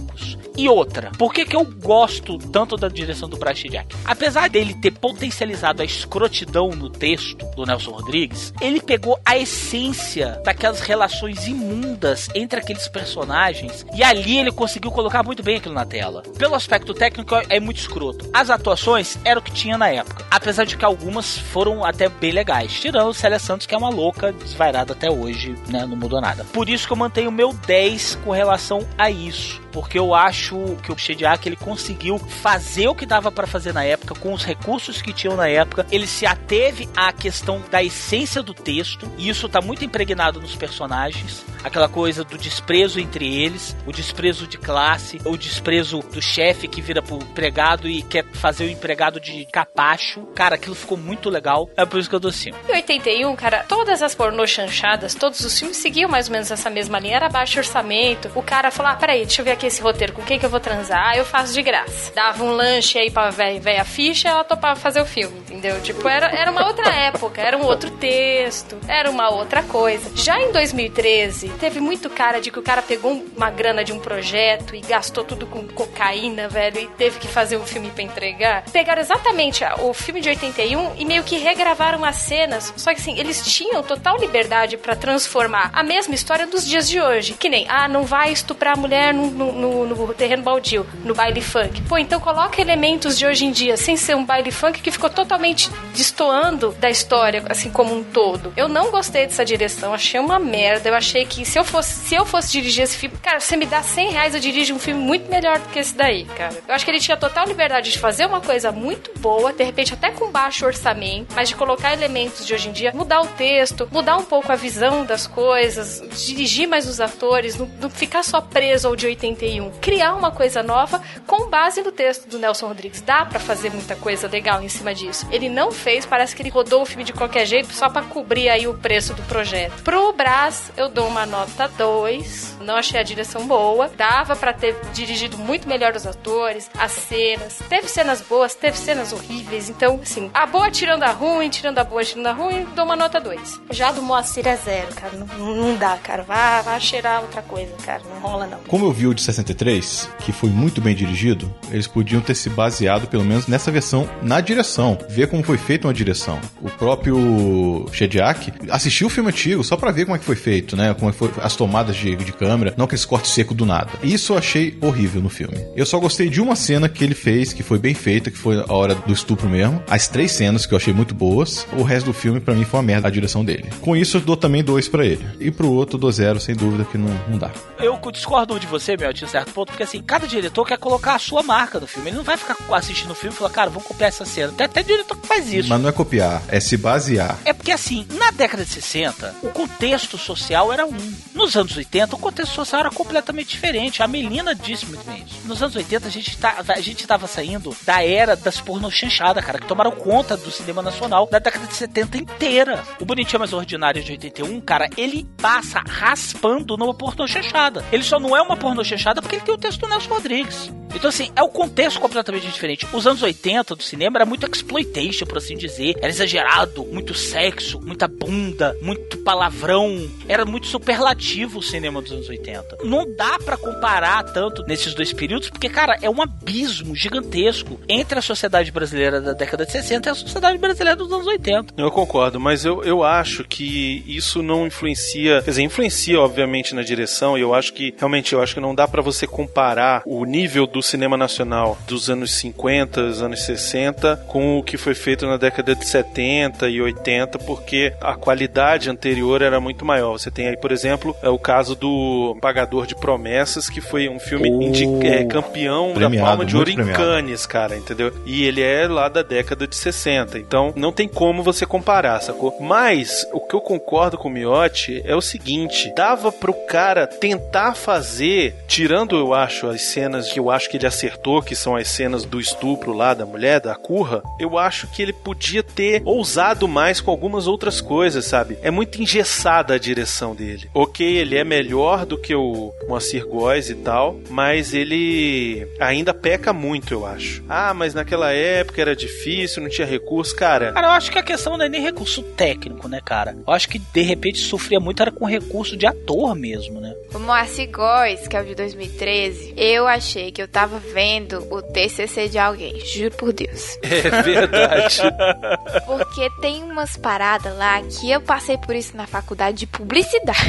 E outra, por que, que eu gosto tanto da direção do Bryce Jack? Apesar dele ter potencializado a escrotidão no texto do Nelson Rodrigues, ele pegou a essência daquelas relações imundas entre aqueles personagens e ali ele conseguiu colocar muito bem aquilo na tela. Pelo aspecto técnico é muito escroto. As atuações era o que tinha na época, apesar de que algumas foram até bem legais, tirando Célia Santos que é uma louca desvairada até hoje, né, não mudou nada. Por isso que eu mantenho o meu 10 com relação a isso. Porque eu acho que o Shediak ele conseguiu fazer o que dava para fazer na época, com os recursos que tinham na época. Ele se ateve à questão da essência do texto, e isso tá muito impregnado nos personagens. Aquela coisa do desprezo entre eles, o desprezo de classe, o desprezo do chefe que vira pro empregado e quer fazer o empregado de capacho. Cara, aquilo ficou muito legal. É por isso que eu dou 5. Em 81, cara, todas as pornô chanchadas, todos os filmes seguiam mais ou menos essa mesma linha. Era baixo orçamento. O cara falou: ah, peraí, deixa eu ver aqui esse roteiro, com quem que eu vou transar? Ah, eu faço de graça. Dava um lanche aí pra véia, véia ficha, ela topava fazer o filme, entendeu? Tipo, era, era uma outra época, era um outro texto, era uma outra coisa. Já em 2013, teve muito cara de que o cara pegou uma grana de um projeto e gastou tudo com cocaína, velho, e teve que fazer um filme pra entregar. Pegaram exatamente o filme de 81 e meio que regravaram as cenas, só que assim, eles tinham total liberdade para transformar a mesma história dos dias de hoje. Que nem, ah, não vai estuprar a mulher no, no, no, no terreno baldio, no baile funk. Pô, então coloca elementos de hoje em dia, sem ser um baile funk que ficou totalmente destoando da história, assim como um todo. Eu não gostei dessa direção, achei uma merda. Eu achei que se eu fosse, se eu fosse dirigir esse filme, cara, você me dá 100 reais, eu dirijo um filme muito melhor do que esse daí, cara. Eu acho que ele tinha total liberdade de fazer uma coisa muito boa, de repente até com baixo orçamento, mas de colocar elementos de hoje em dia, mudar o texto, mudar um pouco a visão das coisas, dirigir mais os atores, não, não ficar só preso ao de 81. Criar uma coisa nova com base no texto do Nelson Rodrigues. Dá para fazer muita coisa legal em cima disso. Ele não fez, parece que ele rodou o filme de qualquer jeito só para cobrir aí o preço do projeto. Pro Brás, eu dou uma nota 2. Não achei a direção boa. Dava para ter dirigido muito melhor os atores, as cenas. Teve cenas boas, teve cenas horríveis. Então, assim, a boa tirando a ruim, tirando a boa, tirando a ruim, dou uma nota 2. Já do Moacir é zero, cara. Não, não dá, cara. Vá, vá cheirar outra coisa, cara. Não rola, não. Como eu vi o de 63, que foi muito bem dirigido, eles podiam ter se baseado, pelo menos nessa versão, na direção. Ver como foi feita uma direção. O próprio Shediak assistiu o filme antigo só pra ver como é que foi feito, né? Como é foi as tomadas de, de câmera, não aqueles cortes secos do nada. Isso eu achei horrível no filme. Eu só gostei de uma cena que ele fez, que foi bem feita, que foi a hora do estupro mesmo. As três cenas que eu achei muito boas. O resto do filme, para mim, foi uma merda a direção dele. Com isso, eu dou também dois para ele. E pro outro, dou zero, sem dúvida, que não, não dá. Eu discordo de você, meu, de um certo ponto, porque assim, cada diretor quer colocar a sua marca no filme. Ele não vai ficar assistindo o filme e falar, cara, vamos copiar essa cena. Tem até diretor que faz isso. Mas não é copiar, é se basear. É porque assim, na década de 60, o contexto social era um. Nos anos 80, o contexto social era completamente diferente. A Melina disse muito bem isso. Nos anos 80, a gente, tá, a gente tava saindo da era das porno chanchadas, cara, que tomaram conta do cinema nacional da década de 70 inteira. O Bonitinho Mais Ordinário de 81, cara, ele passa raspando numa porno chanchada. Ele só não é uma porno chanchada porque ele tem o texto do Nelson Rodrigues. Então, assim, é o contexto completamente diferente. Os anos 80 do cinema era muito exploitation, por assim dizer. Era exagerado, muito sexo, muita bunda, muito palavrão. Era muito superlativo o cinema dos anos 80. Não dá para comparar tanto nesses dois períodos, porque, cara, é um abismo gigantesco entre a sociedade brasileira da década de 60 e a sociedade brasileira dos anos 80. Eu concordo, mas eu, eu acho que isso não influencia, quer dizer, influencia obviamente na direção, e eu acho que realmente eu acho que não dá para você comparar o nível do cinema nacional dos anos 50, dos anos 60 com o que foi feito na década de 70 e 80, porque a qualidade anterior era muito maior. Você tem aí, por exemplo, é o caso do Pagador de Promessas, que foi um filme Oh, é, campeão da Palma de Ouro em. Cannes, cara, entendeu? E ele é lá da década de 60. Então, não tem como você comparar, sacou? Mas, o que eu concordo com o Miotti é o seguinte: dava pro cara tentar fazer, tirando, eu acho, as cenas que eu acho que ele acertou, que são as cenas do estupro lá da mulher, da curra, eu acho que ele podia ter ousado mais com algumas outras coisas, sabe? É muito engessada a direção dele. Ok, ele é melhor do que o Moacir Góes e tal, mas ele ainda peca muito, eu acho. Ah, mas naquela época era difícil, não tinha recurso. Cara, Cara, eu acho que a questão não é nem recurso técnico, né, cara? Eu acho que de repente sofria muito era com recurso de ator mesmo, né? O Moacir Góes, que é o de 2013, eu achei que eu tava vendo o TCC de alguém, juro por Deus. é verdade. Porque tem umas paradas lá que eu passei por isso na faculdade de publicidade.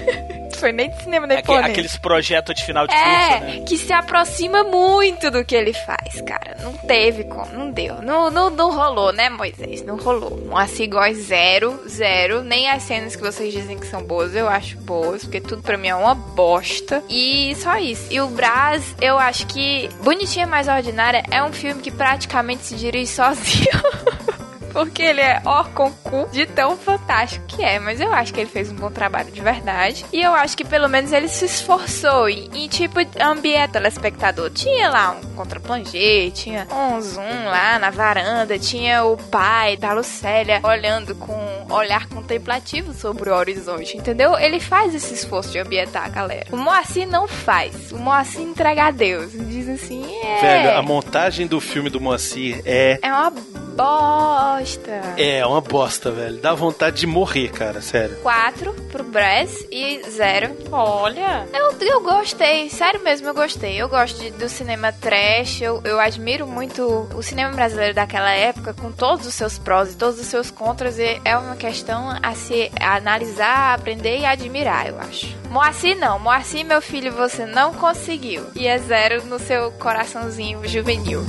foi nem de cinema nem Aque- aqueles projetos de final de curso, É, né? que se aproxima muito do que ele faz, cara. Não teve como, não deu. Não, não, não rolou, né, Moisés? Não rolou. Moacir Góes, zero, zero. Nem as cenas que vocês dizem que são boas, eu acho boas, porque tudo pra mim é uma bosta. E só isso. E o Brás, eu acho que Bonitinha Mais Ordinária é um filme que praticamente se dirige sozinho. Porque ele é ó com cu de tão fantástico que é. Mas eu acho que ele fez um bom trabalho de verdade. E eu acho que pelo menos ele se esforçou em, em tipo, ambiente telespectador. Tinha lá um contraplongê, tinha um zoom lá na varanda, tinha o pai da Lucélia olhando com um olhar contemplativo sobre o horizonte, entendeu? Ele faz esse esforço de ambientar a galera. O Moacir não faz. O Moacir entrega a Deus. Diz assim, é... Velho, a montagem do filme do Moacir é. É uma bosta. É uma bosta, velho. Dá vontade de morrer, cara, sério. 4 pro Brass e 0. Olha. Eu, eu gostei, sério mesmo, eu gostei. Eu gosto de- do cinema trash, eu, eu admiro muito o cinema brasileiro daquela época, com todos os seus prós e todos os seus contras. E é uma questão a se analisar, aprender e admirar, eu acho. Moacir não, Moacir, meu filho, você não conseguiu. E é zero no seu coraçãozinho juvenil.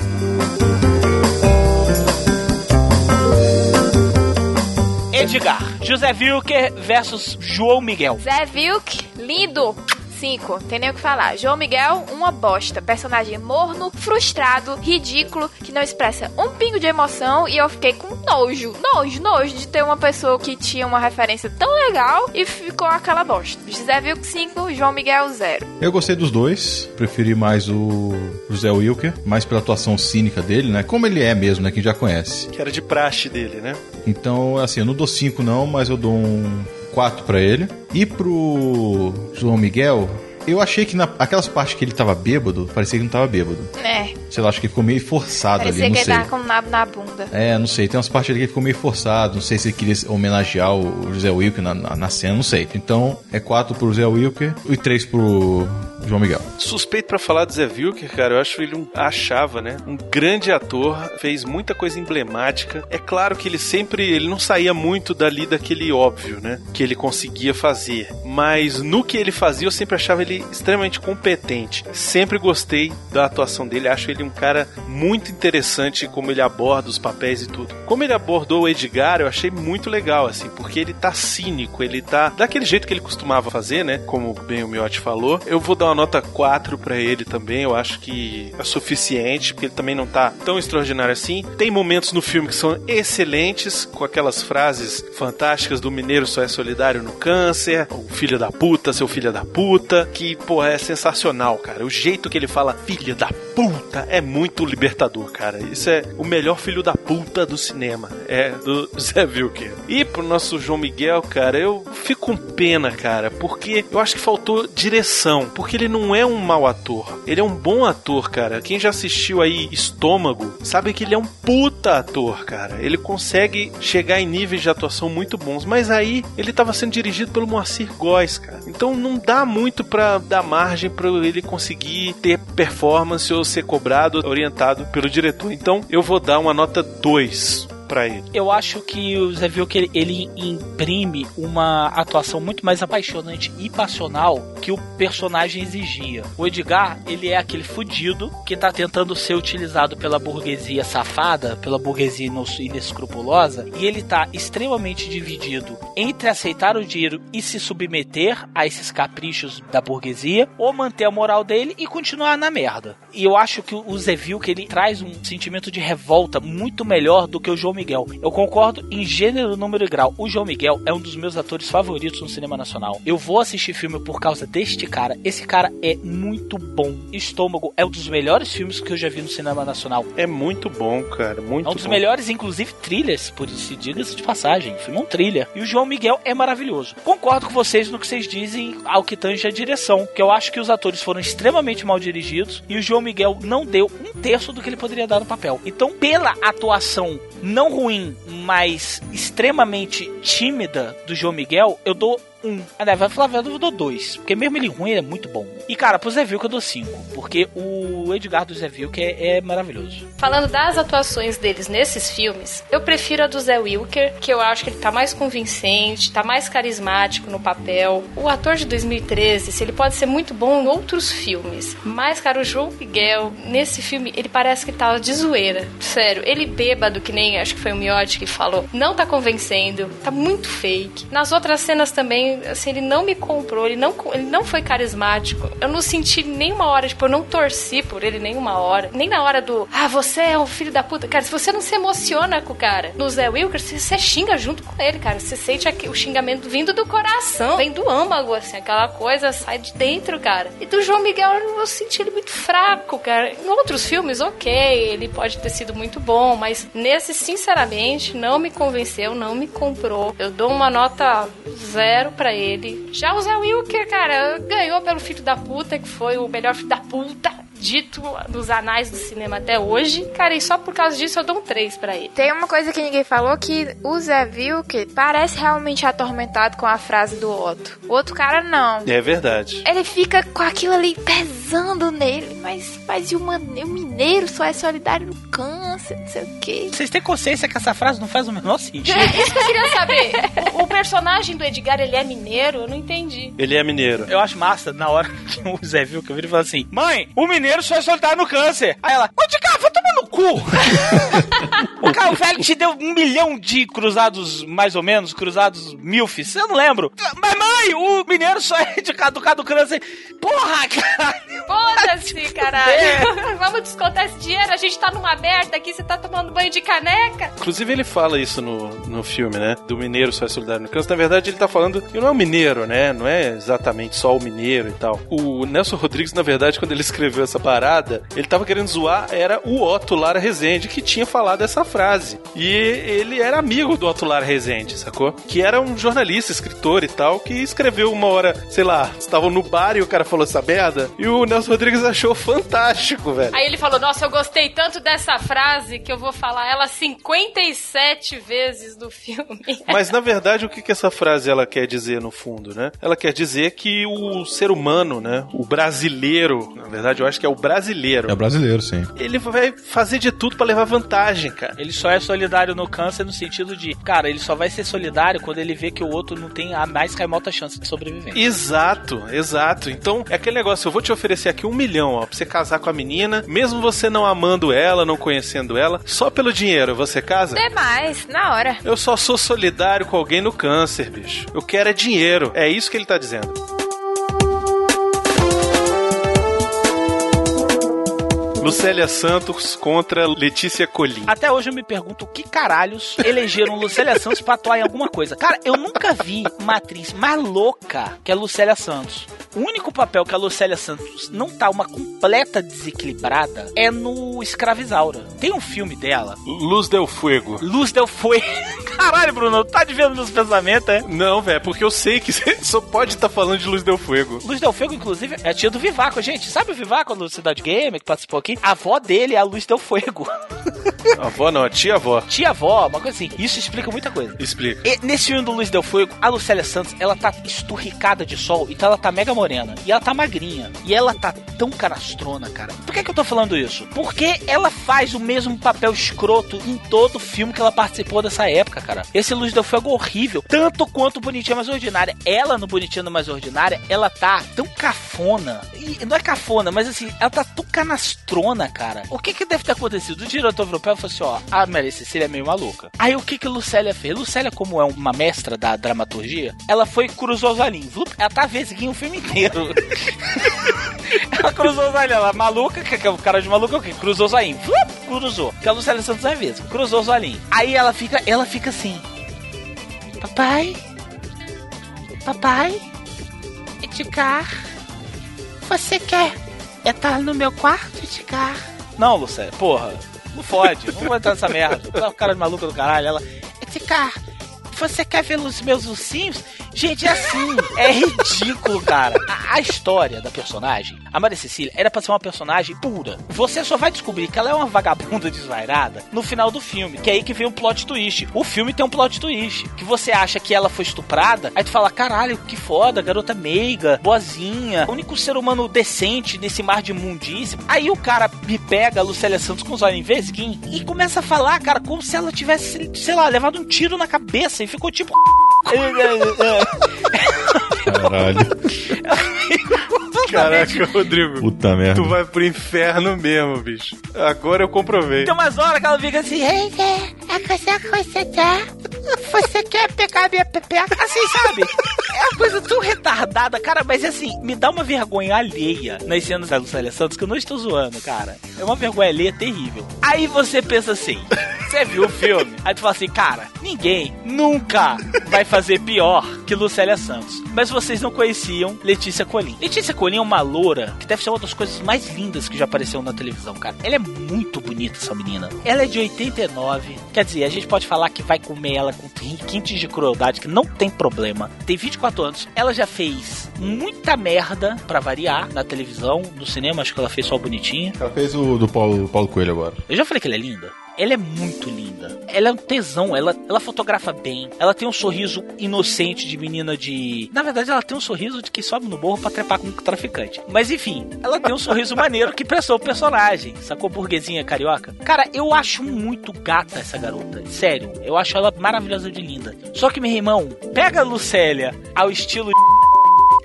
Edgar, José Wilker versus João Miguel. Zé Vilk, lindo. 5, tem nem o que falar. João Miguel, uma bosta. Personagem morno, frustrado, ridículo, que não expressa um pingo de emoção. E eu fiquei com nojo, nojo, nojo de ter uma pessoa que tinha uma referência tão legal e ficou aquela bosta. José Vilk 5, João Miguel 0. Eu gostei dos dois, preferi mais o José Wilker, mais pela atuação cínica dele, né? Como ele é mesmo, né? Quem já conhece. Que era de praxe dele, né? Então, assim, eu não dou 5 não, mas eu dou um 4 pra ele. E pro João Miguel, eu achei que na, aquelas partes que ele tava bêbado, parecia que não tava bêbado. É, Sei lá, acho que ficou meio forçado parecia ali, que não ele sei. tava com o nabo na bunda. É, não sei. Tem umas partes ali que ficou meio forçado. Não sei se ele queria homenagear o José Wilker na, na, na cena, não sei. Então, é 4 pro José Wilker e 3 pro João Miguel. Suspeito pra falar do Zé Wilker, cara, eu acho ele um. Achava, né? Um grande ator, fez muita coisa emblemática. É claro que ele sempre. Ele não saía muito dali daquele óbvio, né? Que ele conseguia fazer. Mas no que ele fazia, eu sempre achava ele extremamente competente. Sempre gostei da atuação dele. Acho ele um cara muito interessante como ele aborda os papéis e tudo. Como ele abordou o Edgar, eu achei muito legal, assim, porque ele tá cínico, ele tá daquele jeito que ele costumava fazer, né? Como bem o Miotti falou. Eu vou dar uma nota 4 pra ele também. Eu acho que é suficiente, porque ele também não tá tão extraordinário assim. Tem momentos no filme que são excelentes, com aquelas frases fantásticas do mineiro só é solidário no câncer, o filho da puta, seu filho da puta, que, pô, é sensacional, cara. O jeito que ele fala filho da puta é muito libertador, cara. Isso é o melhor filho da puta do cinema. É do Zé Wilker. E pro nosso João Miguel, cara, eu fico com pena, cara, porque eu acho que faltou direção. Porque ele não é um mau ator. Ele é um bom ator, cara. Quem já assistiu aí Estômago sabe que ele é um puta ator, cara. Ele consegue chegar em níveis de atuação muito bons. Mas aí ele tava sendo dirigido pelo Moacir Góes, cara. Então não dá muito pra dar margem pra ele conseguir ter performance ou ser cobrado, orientado pelo diretor. Então eu vou dar uma nota 2 pra ele. Eu acho que o Zé Vilker ele imprime uma atuação muito mais apaixonante e passional que o personagem exigia. O Edgar, ele é aquele fudido que tá tentando ser utilizado pela burguesia safada, pela burguesia inescrupulosa, e ele tá extremamente dividido entre aceitar o dinheiro e se submeter a esses caprichos da burguesia, ou manter a moral dele e continuar na merda. E eu acho que o Zé Vilker, ele traz um sentimento de revolta muito melhor do que o João Miguel. Eu concordo em gênero, número e grau. O João Miguel é um dos meus atores favoritos no cinema nacional. Eu vou assistir filme por causa deste cara. Esse cara é muito bom. Estômago é um dos melhores filmes que eu já vi no cinema nacional. É muito bom, cara. Muito É um dos bom. melhores, inclusive, thrillers, por isso diga-se de passagem. O filme é um thriller. E o João Miguel é maravilhoso. Concordo com vocês no que vocês dizem ao que tange a direção, que eu acho que os atores foram extremamente mal dirigidos e o João Miguel não deu um terço do que ele poderia dar no papel. Então, pela atuação não ruim, mas extremamente tímida do João Miguel, eu dou um. Ah, não, vai falar eu dou dois. Porque mesmo ele ruim, ele é muito bom. E, cara, pro Zé Vilker eu dou cinco. Porque o Edgar do Zé Vilker é, é maravilhoso. Falando das atuações deles nesses filmes, eu prefiro a do Zé Wilker, que eu acho que ele tá mais convincente, tá mais carismático no papel. O ator de 2013, se ele pode ser muito bom em outros filmes. Mas, cara, o João Miguel, nesse filme, ele parece que tava de zoeira. Sério, ele bêbado, que nem acho que foi o Miotti que falou, não tá convencendo, tá muito fake. Nas outras cenas também, assim, ele não me comprou, ele não, ele não foi carismático. Eu não senti nenhuma hora, tipo, eu não torci por ele nenhuma hora. Nem na hora do, ah, você é um filho da puta. Cara, se você não se emociona com o cara no Zé Wilker, você, você xinga junto com ele, cara. Você sente aqui, o xingamento vindo do coração, vem do âmago, assim, aquela coisa sai de dentro, cara. E do João Miguel, eu senti ele muito fraco, cara. Em outros filmes, ok, ele pode ter sido muito bom, mas nesse, sinceramente, não me convenceu, não me comprou. Eu dou uma nota zero pra ele. Já o Zé Wilker, cara, ganhou pelo filho da puta, que foi o melhor filho da puta dito nos anais do cinema até hoje. Cara, e só por causa disso eu dou um 3 pra ele. Tem uma coisa que ninguém falou que o Zé Vilker parece realmente atormentado com a frase do Otto. O outro cara não. É verdade. Ele fica com aquilo ali pesando nele, mas, mas e o, man, o mineiro só é solidário no câncer, não sei o quê. Vocês têm consciência que essa frase não faz o menor sentido? É isso que eu queria saber. O, o personagem do Edgar, ele é mineiro? Eu não entendi. Ele é mineiro. Eu acho massa na hora que o Zé viu que eu vi e falou assim: Mãe, o mineiro só é solitário no câncer. Aí ela, ô de cá, vai tomar no cu. o cara, o velho te deu um milhão de cruzados, mais ou menos, cruzados milfs. Eu não lembro. Mas, mãe, o mineiro só é de cá do cá do câncer. Porra, cara. Foda-se, caralho. Vamos descontar esse dinheiro. A gente tá numa merda aqui, você tá tomando banho de caneca. Inclusive, ele fala isso no, no filme, né? Do mineiro só é solidário no câncer. Na verdade, ele tá falando que não é o mineiro, né? Não é exatamente só o mineiro e tal. O Nelson Rodrigues, na verdade, quando ele escreveu essa parada, ele tava querendo zoar, era o Otto Lara Rezende que tinha falado essa frase. E ele era amigo do Otto Lara Rezende, sacou? Que era um jornalista, escritor e tal, que escreveu uma hora, sei lá, estavam no bar e o cara falou essa merda. E o Nelson Rodrigues achou fantástico, velho. Aí ele falou: Nossa, eu gostei tanto dessa frase que eu vou falar ela 57 vezes do filme. Mas na verdade, o que, que essa frase ela quer dizer no fundo, né? Ela quer dizer que o ser humano, né? O brasileiro, na verdade, eu acho que é o brasileiro. É brasileiro, sim. Ele vai fazer de tudo pra levar vantagem, cara. Ele só é solidário no câncer no sentido de, cara, ele só vai ser solidário quando ele vê que o outro não tem a mais remota chance de sobreviver. Exato, exato. Então, é aquele negócio, eu vou te oferecer aqui um milhão, ó, pra você casar com a menina, mesmo você não amando ela, não conhecendo ela, só pelo dinheiro, você casa? Demais, na hora. Eu só sou solidário com alguém no câncer, bicho. Eu quero é dinheiro. É isso que ele tá dizendo. Lucélia Santos contra Letícia Colim. Até hoje eu me pergunto que caralhos elegeram Lucélia Santos pra atuar em alguma coisa. Cara, eu nunca vi uma atriz mais louca que a Lucélia Santos. O único papel que a Lucélia Santos não tá uma completa desequilibrada é no Escravizaura. Tem um filme dela. Luz del Fuego. Luz del Fuego. Caralho, Bruno, tá devendo meus pensamentos, é? Não, velho, porque eu sei que você só pode estar falando de Luz del Fuego. Luz del Fuego, inclusive, é a tia do Vivaco, gente. Sabe o Vivaco do Cidade Gamer que participou aqui? A avó dele é a Luz del Fuego. A avó não, a tia-avó. Tia-avó, uma coisa assim. Isso explica muita coisa. Explica. E nesse filme do Luz del Fuego, a Lucélia Santos, ela tá esturricada de sol, então ela tá mega morena. E ela tá magrinha. E ela tá tão canastrona, cara. Por que, que eu tô falando isso? Porque ela faz o mesmo papel escroto em todo filme que ela participou dessa época, cara. Esse Luz del Fuego é horrível. Tanto quanto Bonitinha Mais Ordinária. Ela, no Bonitinha Mais Ordinária, ela tá tão cafona. E não é cafona, mas assim, ela tá tão canastrona, cara. O que que deve ter acontecido? O diretor europeu falou assim, ó, a Mary Cecília é meio maluca. Aí o que que Lucélia fez? Lucélia, como é uma mestra da dramaturgia, ela foi cruzou os olhinhos. Ela tá vesguinha o filme inteiro. ela cruzou os olhinhos. Ela maluca, que é o cara de maluca, o quê? Cruzou os olhinhos. Cruzou. Que a Lucélia Santos é mesmo. Cruzou os olhinhos. Aí ela fica, ela fica assim. Papai? Papai? Edgar? Você quer entrar no meu quarto, Edgar? Não, Lucélia, porra. Não fode. Não vou entrar nessa merda. Tá o cara de maluca do caralho. Ela. Edgar, você quer ver os meus ursinhos? Gente, é assim. É ridículo, cara. A, a história da personagem, a Maria Cecília, era pra ser uma personagem pura. Você só vai descobrir que ela é uma vagabunda desvairada no final do filme. Que é aí que vem o plot twist. O filme tem um plot twist. Que você acha que ela foi estuprada, aí tu fala, caralho, que foda, garota meiga, boazinha, o único ser humano decente nesse mar de imundície. Aí o cara me pega a Lucélia Santos com os olhos em vesguim e começa a falar, cara, como se ela tivesse, sei lá, levado um tiro na cabeça e ficou tipo. Caralho. Caraca, Rodrigo. Puta merda. Tu vai pro inferno mesmo, bicho. Agora eu comprovei. Tem umas horas que ela fica assim, ei, é, é coisa que você quer? Você quer pegar minha pepeca? Assim, sabe? É uma coisa tão retardada, cara, mas assim, me dá uma vergonha alheia nas cenas da Lucélia Santos, que eu não estou zoando, cara. É uma vergonha alheia terrível. Aí você pensa assim, você viu o filme, aí tu fala assim, cara, ninguém nunca vai fazer pior que Lucélia Santos. Mas vocês não conheciam Letícia Colim. Letícia Colim é uma loura que deve ser uma das coisas mais lindas que já apareceu na televisão, cara. Ela é muito bonita, essa menina. Ela é de 89. Quer dizer, a gente pode falar que vai comer ela com requintes de crueldade, que não tem problema. Tem 24 anos. Ela já fez muita merda, pra variar, na televisão, no cinema. Acho que ela fez só bonitinha. Ela fez o do Paulo, Paulo Coelho agora. Eu já falei que ela é linda. Ela é muito linda. Ela é um tesão. Ela, ela fotografa bem. Ela tem um sorriso inocente de menina de. Na verdade, ela tem um sorriso de que sobe no morro pra trepar com um traficante. Mas enfim, ela tem um sorriso maneiro que prestou o personagem. Sacou burguesinha carioca? Cara, eu acho muito gata essa garota. Sério. Eu acho ela maravilhosa de linda. Só que, meu irmão, pega a Lucélia ao estilo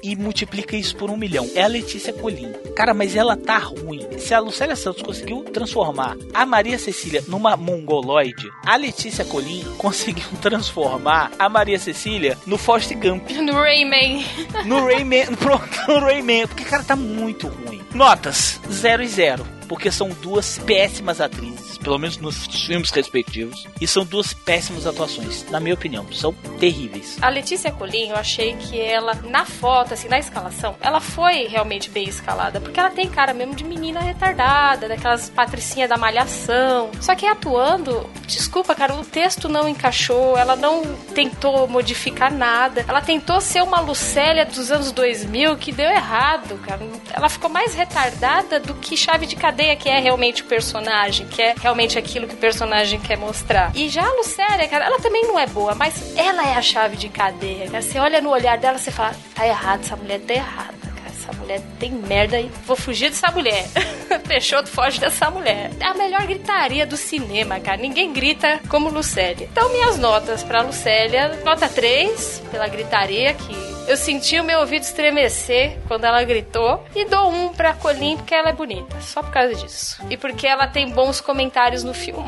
e multiplica isso por um milhão. É a Letícia Colim. Cara, mas ela tá ruim. Se a Lucélia Santos conseguiu transformar a Maria Cecília numa mongoloide, a Letícia Colim conseguiu transformar a Maria Cecília no Forrest Gump. No Rayman. No Rayman. Pronto, no Rayman. Porque, cara, tá muito ruim. Notas: 0 e 0 porque são duas péssimas atrizes, pelo menos nos filmes respectivos, e são duas péssimas atuações, na minha opinião, são terríveis. A Letícia Colim, eu achei que ela, na foto, assim, na escalação, ela foi realmente bem escalada, porque ela tem cara mesmo de menina retardada, daquelas patricinhas da malhação. Só que atuando, desculpa, cara, o texto não encaixou, ela não tentou modificar nada, ela tentou ser uma Lucélia dos anos 2000 que deu errado, cara. Ela ficou mais retardada do que chave de cadeia que é realmente o personagem, que é realmente aquilo que o personagem quer mostrar. E já a Lucélia, cara, ela também não é boa, mas ela é a chave de cadeia. Cara. Você olha no olhar dela, você fala, tá errado, essa mulher tá errada. Essa mulher tem merda e vou fugir dessa mulher. Peixoto foge dessa mulher. É a melhor gritaria do cinema, cara. Ninguém grita como Lucélia. Então, minhas notas pra Lucélia: nota 3, pela gritaria que eu senti o meu ouvido estremecer quando ela gritou. E dou um pra Colin porque ela é bonita. Só por causa disso. E porque ela tem bons comentários no filme.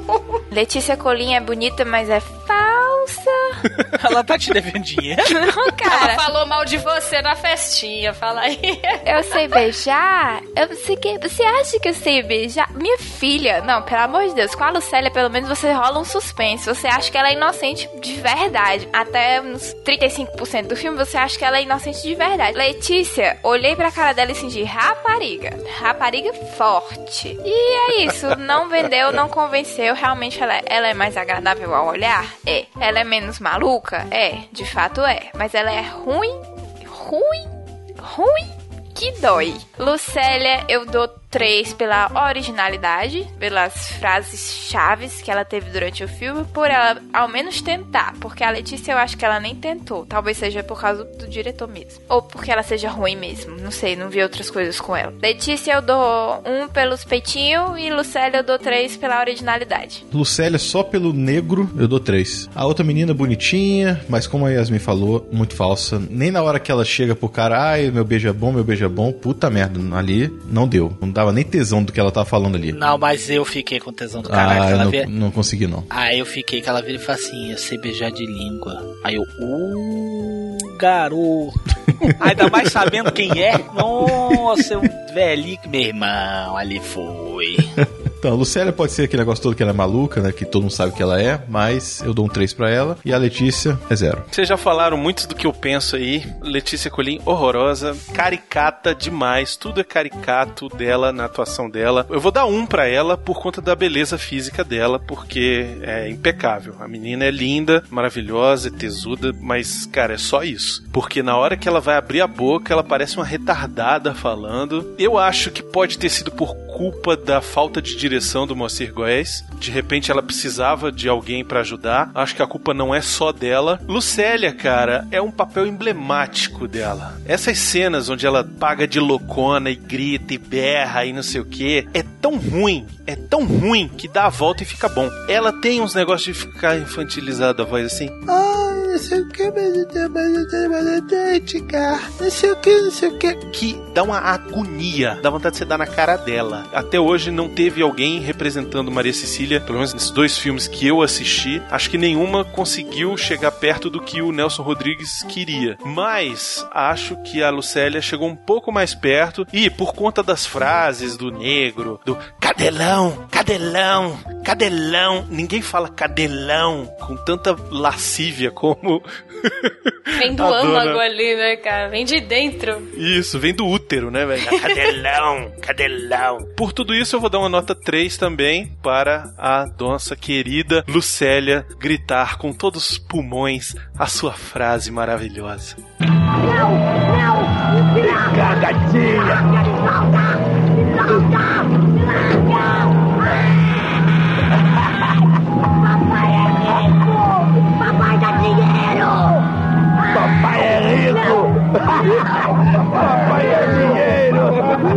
Letícia Colim é bonita, mas é falsa. Ela tá te devendo dinheiro? Não, ela cara. falou mal de você na festinha. Fala aí. Eu sei beijar? Eu sei que. Você acha que eu sei beijar? Minha filha, não, pelo amor de Deus, com a Lucélia, pelo menos você rola um suspense. Você acha que ela é inocente de verdade. Até uns 35% do filme você acha que ela é inocente de verdade. Letícia, olhei pra cara dela e senti rapariga. Rapariga forte. E é isso. Não vendeu, não convenceu. Realmente ela, ela é mais agradável ao olhar? É. Ela é menos maluca? É. De fato é. Mas ela é ruim, ruim, ruim que dói. Lucélia, eu dou 3 pela originalidade, pelas frases chaves que ela teve durante o filme, por ela ao menos tentar. Porque a Letícia eu acho que ela nem tentou. Talvez seja por causa do diretor mesmo. Ou porque ela seja ruim mesmo. Não sei, não vi outras coisas com ela. Letícia eu dou 1 um pelos peitinhos e Lucélia eu dou 3 pela originalidade. Lucélia, só pelo negro, eu dou 3. A outra menina bonitinha, mas como a Yasmin falou, muito falsa. Nem na hora que ela chega pro cara, ai, meu beijo é bom, meu beijo é bom, puta merda, ali não deu. Não dava nem tesão do que ela tava falando ali. Não, mas eu fiquei com tesão do caralho. ah, que eu ela não, vê... não consegui não. Aí eu fiquei que ela vira e fala assim, eu sei beijar de língua. Aí eu, uh, garoto. Ainda mais sabendo quem é. Nossa, eu velhinho, meu irmão, ali foi. Então, a Lucélia pode ser aquele negócio todo que ela é maluca, né? Que todo mundo sabe que ela é, mas eu dou um 3 pra ela. E a Letícia é zero. Vocês já falaram muito do que eu penso aí. Letícia Colim, horrorosa, caricata demais. Tudo é caricato dela na atuação dela. Eu vou dar um pra ela por conta da beleza física dela, porque é impecável. A menina é linda, maravilhosa, é tesuda, mas, cara, é só isso. Porque na hora que ela vai abrir a boca, ela parece uma retardada falando. Eu acho que pode ter sido por culpa da falta de direção do Moacir Góes. De repente ela precisava de alguém pra ajudar. Acho que a culpa não é só dela. Lucélia, cara, é um papel emblemático dela. Essas cenas onde ela paga de loucona e grita e berra e não sei o que, é tão ruim, é tão ruim que dá a volta e fica bom. Ela tem uns negócios de ficar infantilizada a voz assim. Ah, não sei o que. Não sei o que, não sei o que. Que dá uma agonia. Dá vontade de você dar na cara dela. Até hoje não teve alguém representando Maria Cecília, pelo menos nesses dois filmes que eu assisti. Acho que nenhuma conseguiu chegar perto do que o Nelson Rodrigues queria. Mas acho que a Lucélia chegou um pouco mais perto e por conta das frases do negro, do cadelão, cadelão, cadelão, ninguém fala cadelão com tanta lascívia como Vem do âmago ali, né, cara? Vem de dentro. Isso, vem do útero, né, velho? Cadelão, cadelão. Por tudo isso, eu vou dar uma nota 3 também para a nossa querida Lucélia gritar com todos os pulmões a sua frase maravilhosa. Papai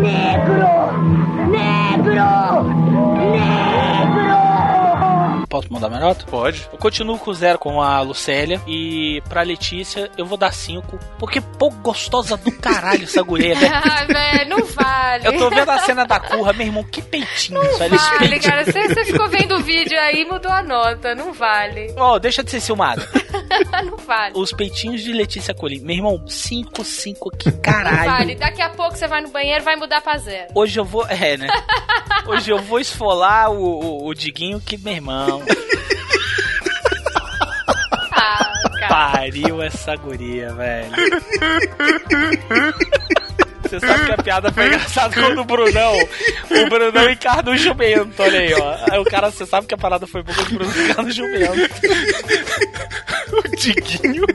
ねえ、ブロー。ねえ、ブロー。Posso mudar minha nota? Pode. Eu continuo com zero com a Lucélia. E pra Letícia eu vou dar cinco. Porque, pô, gostosa do caralho essa guria, velho. Ai, velho, não vale. Eu tô vendo a cena da curra, meu irmão, que peitinho. esse Vale, peitinho. cara. Você, você ficou vendo o vídeo aí e mudou a nota. Não vale. Ó, deixa de ser ciumada. não vale. Os peitinhos de Letícia Colim. Meu irmão, 5, 5 aqui, Não caralho. vale. Daqui a pouco você vai no banheiro e vai mudar pra zero. Hoje eu vou. É, né? Hoje eu vou esfolar o, o, o Diguinho que, meu irmão, Ah, pariu essa guria, velho. Você sabe que a piada foi engraçada quando o Brunão. O Brunão encarna o jumento, olha aí, ó. Aí o cara, você sabe que a parada foi boa quando o Brunão encarna o jumento. O Diguinho.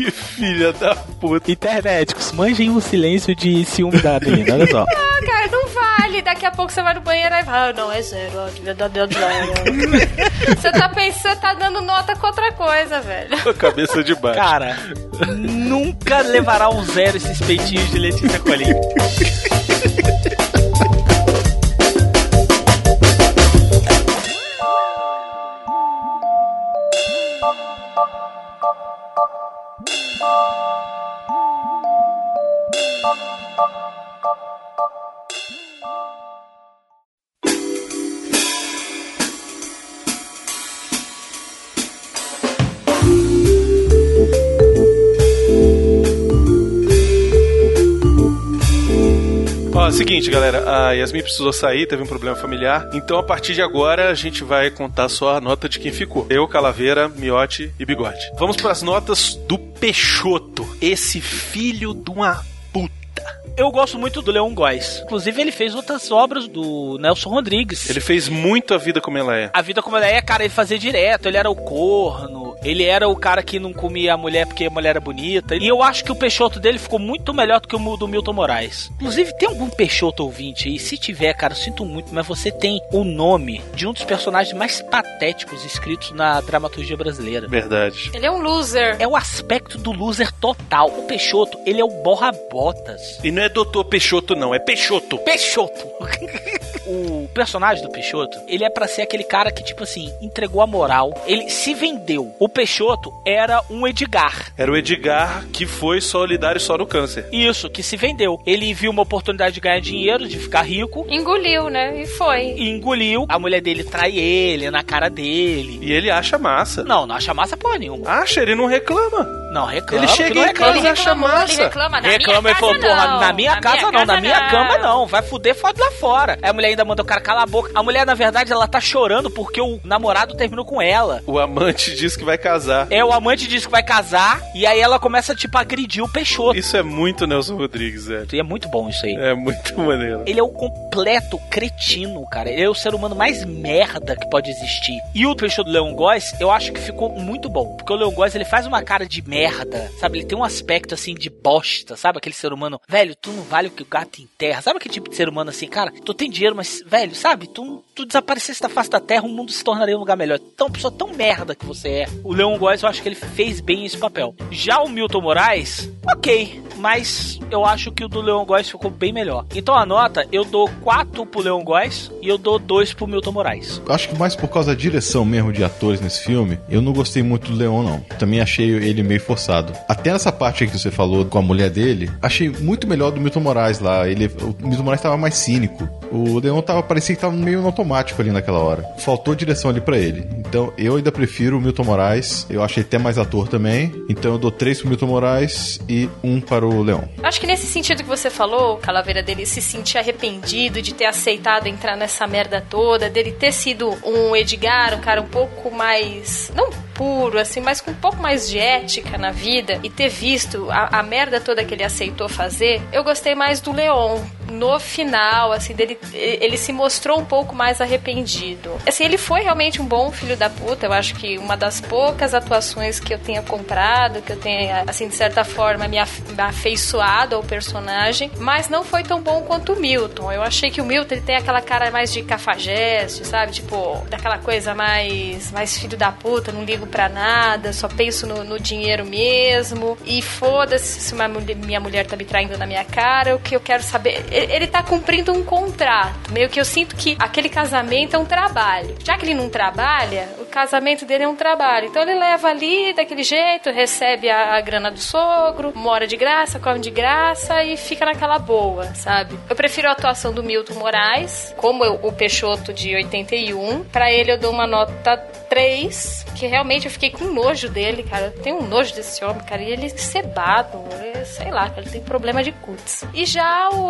Que filha da puta. Internéticos, manjem o silêncio de ciúme da menina, olha só. Ah, cara, não vale. Daqui a pouco você vai no banheiro e vai. Ah, não, é zero. Ó, zero. você tá pensando, você tá dando nota com outra coisa, velho. Cabeça de baixo. Cara, nunca levará um zero esses peitinhos de Letícia Colim. Thank you. Seguinte, galera, a Yasmin precisou sair, teve um problema familiar. Então, a partir de agora, a gente vai contar só a nota de quem ficou. Eu, Calaveira, Miote e Bigode. Vamos para as notas do Peixoto. Esse filho de uma. Eu gosto muito do Leon Góes. Inclusive, ele fez outras obras do Nelson Rodrigues. Ele fez muito a vida como ela é. A vida como ela é, cara, ele fazia direto. Ele era o corno. Ele era o cara que não comia a mulher porque a mulher era bonita. E eu acho que o Peixoto dele ficou muito melhor do que o do Milton Moraes. Inclusive, tem algum Peixoto ouvinte aí? Se tiver, cara, eu sinto muito, mas você tem o nome de um dos personagens mais patéticos escritos na dramaturgia brasileira. Verdade. Ele é um loser. É o aspecto do loser total. O Peixoto, ele é o borra-botas. E não é Doutor Peixoto, não, é Peixoto. Peixoto. o personagem do Peixoto, ele é pra ser aquele cara que, tipo assim, entregou a moral, ele se vendeu. O Peixoto era um Edgar. Era o Edgar que foi solidário só no câncer. Isso, que se vendeu. Ele viu uma oportunidade de ganhar dinheiro, de ficar rico, Engoliu, né? E foi. e engoliu. A mulher dele trai ele na cara dele. E ele acha massa. Não, não acha massa porra nenhuma. Acha, ele não reclama. Não, reclama. Ele chega em reclama. casa, acha reclamou, massa. Ele reclama, na reclama minha e falou, casa porra, não. na minha casa não, na minha casa cama não, vai fuder foda lá fora. Aí a mulher ainda manda o cara calar a boca. A mulher, na verdade, ela tá chorando porque o namorado terminou com ela. O amante diz que vai casar. É, o amante diz que vai casar, e aí ela começa, tipo, a agredir o Peixoto. Isso é muito Nelson Rodrigues, velho. E é muito bom isso aí. É muito maneiro. Ele é o completo cretino, cara. Ele é o ser humano mais merda que pode existir. E o Peixoto do Leon Góes, eu acho que ficou muito bom. Porque o Leon Góes, ele faz uma cara de merda, sabe? Ele tem um aspecto, assim, de bosta, sabe? Aquele ser humano, velho, tu não vale o que o gato enterra. Sabe aquele tipo de ser humano, assim, cara? Tu tem dinheiro, mas, velho, sabe? Tu, tu desaparecesse da face da terra, o mundo se tornaria um lugar melhor. Tão pessoa tão merda que você é. O Leon Góes, eu acho que ele fez bem esse papel. Já o Milton Moraes, ok. Mas eu acho que o do Leon Góes ficou bem melhor. Então a nota, eu dou 4 pro Leon Góes e eu dou 2 pro Milton Moraes. Acho que mais por causa da direção mesmo de atores nesse filme, eu não gostei muito do Leon, não. Também achei ele meio forçado. Até nessa parte que você falou com a mulher dele, achei muito melhor do Milton Moraes lá. Ele, o Milton Moraes tava mais cínico. O Leon tava, parecia que tava meio no ali naquela hora. Faltou direção ali pra ele. Então eu ainda prefiro o Milton Moraes. Eu achei até mais ator também. Então eu dou 3 pro Milton Moraes e 1 para o Leon. Acho que nesse sentido que você falou, o Calaveira dele se sentir arrependido de ter aceitado entrar nessa merda toda, dele ter sido um Edgar, um cara um pouco mais. não puro, assim, mas com um pouco mais de ética na vida e ter visto a, a merda toda que ele aceitou fazer, eu gostei mais do Leon. No final, assim, dele, ele se mostrou um pouco mais arrependido. Assim, ele foi realmente um bom filho da puta. Eu acho que uma das poucas atuações que eu tenha comprado, que eu tenha, assim, de certa forma, me af- me afeiçoado ao personagem, mas não foi tão bom quanto o Milton. Eu achei que o Milton ele tem aquela cara mais de cafajeste, sabe? Tipo, daquela coisa mais, mais filho da puta, não ligo pra nada, só penso no, no dinheiro mesmo. E foda-se se uma minha mulher tá me traindo na minha cara, o que eu quero saber. Ele, ele tá cumprindo um contrato. Meio que eu sinto que aquele casamento é um trabalho. Já que ele não trabalha, o casamento dele é um trabalho. Então ele leva ali daquele jeito, recebe a, a grana do sogro, mora de graça, come de graça e fica naquela boa, sabe? Eu prefiro a atuação do Milton Moraes, como eu- o Peixoto de 81. Pra ele eu dou uma nota 3, que realmente eu fiquei com nojo dele, cara. Eu tenho um nojo desse homem, cara. E ele é cebado, ele- sei lá, ele tem problema de cutis. E já o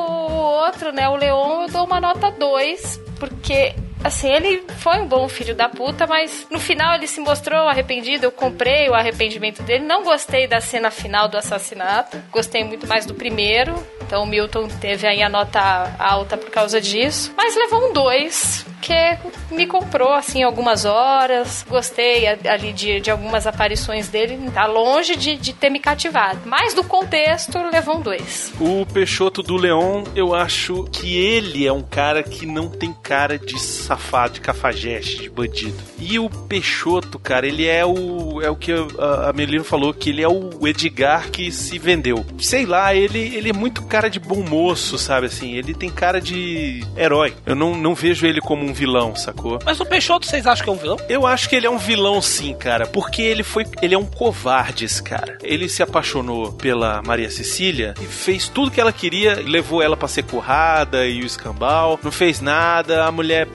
outro, né, o Leon, eu dou uma nota 2, porque assim, ele foi um bom filho da puta, mas no final ele se mostrou arrependido. Eu comprei o arrependimento dele. Não gostei da cena final do assassinato. Gostei muito mais do primeiro. Então o Milton teve aí a nota alta por causa disso. Mas levou um 2, que me comprou assim algumas horas. Gostei ali de, de algumas aparições dele. Tá longe de, de ter me cativado. Mas do contexto, levou um 2. O Peixoto do Leon, eu acho que ele é um cara que não tem cara de safado, de cafajeste, de bandido. E o Peixoto, cara, ele é o é o que a, a Melina falou, que ele é o Edgar que se vendeu. Sei lá, ele, ele é muito cara de bom moço, sabe assim? Ele tem cara de herói. Eu não, não vejo ele como um vilão, sacou? Mas o Peixoto, vocês acham que é um vilão? Eu acho que ele é um vilão sim, cara, porque ele foi, ele é um covarde esse cara. Ele se apaixonou pela Maria Cecília e fez tudo que ela queria, levou ela pra ser currada e o escambau, não fez nada, a mulher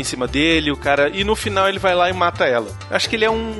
em cima dele, o cara e no final ele vai lá e mata ela. Acho que ele é um,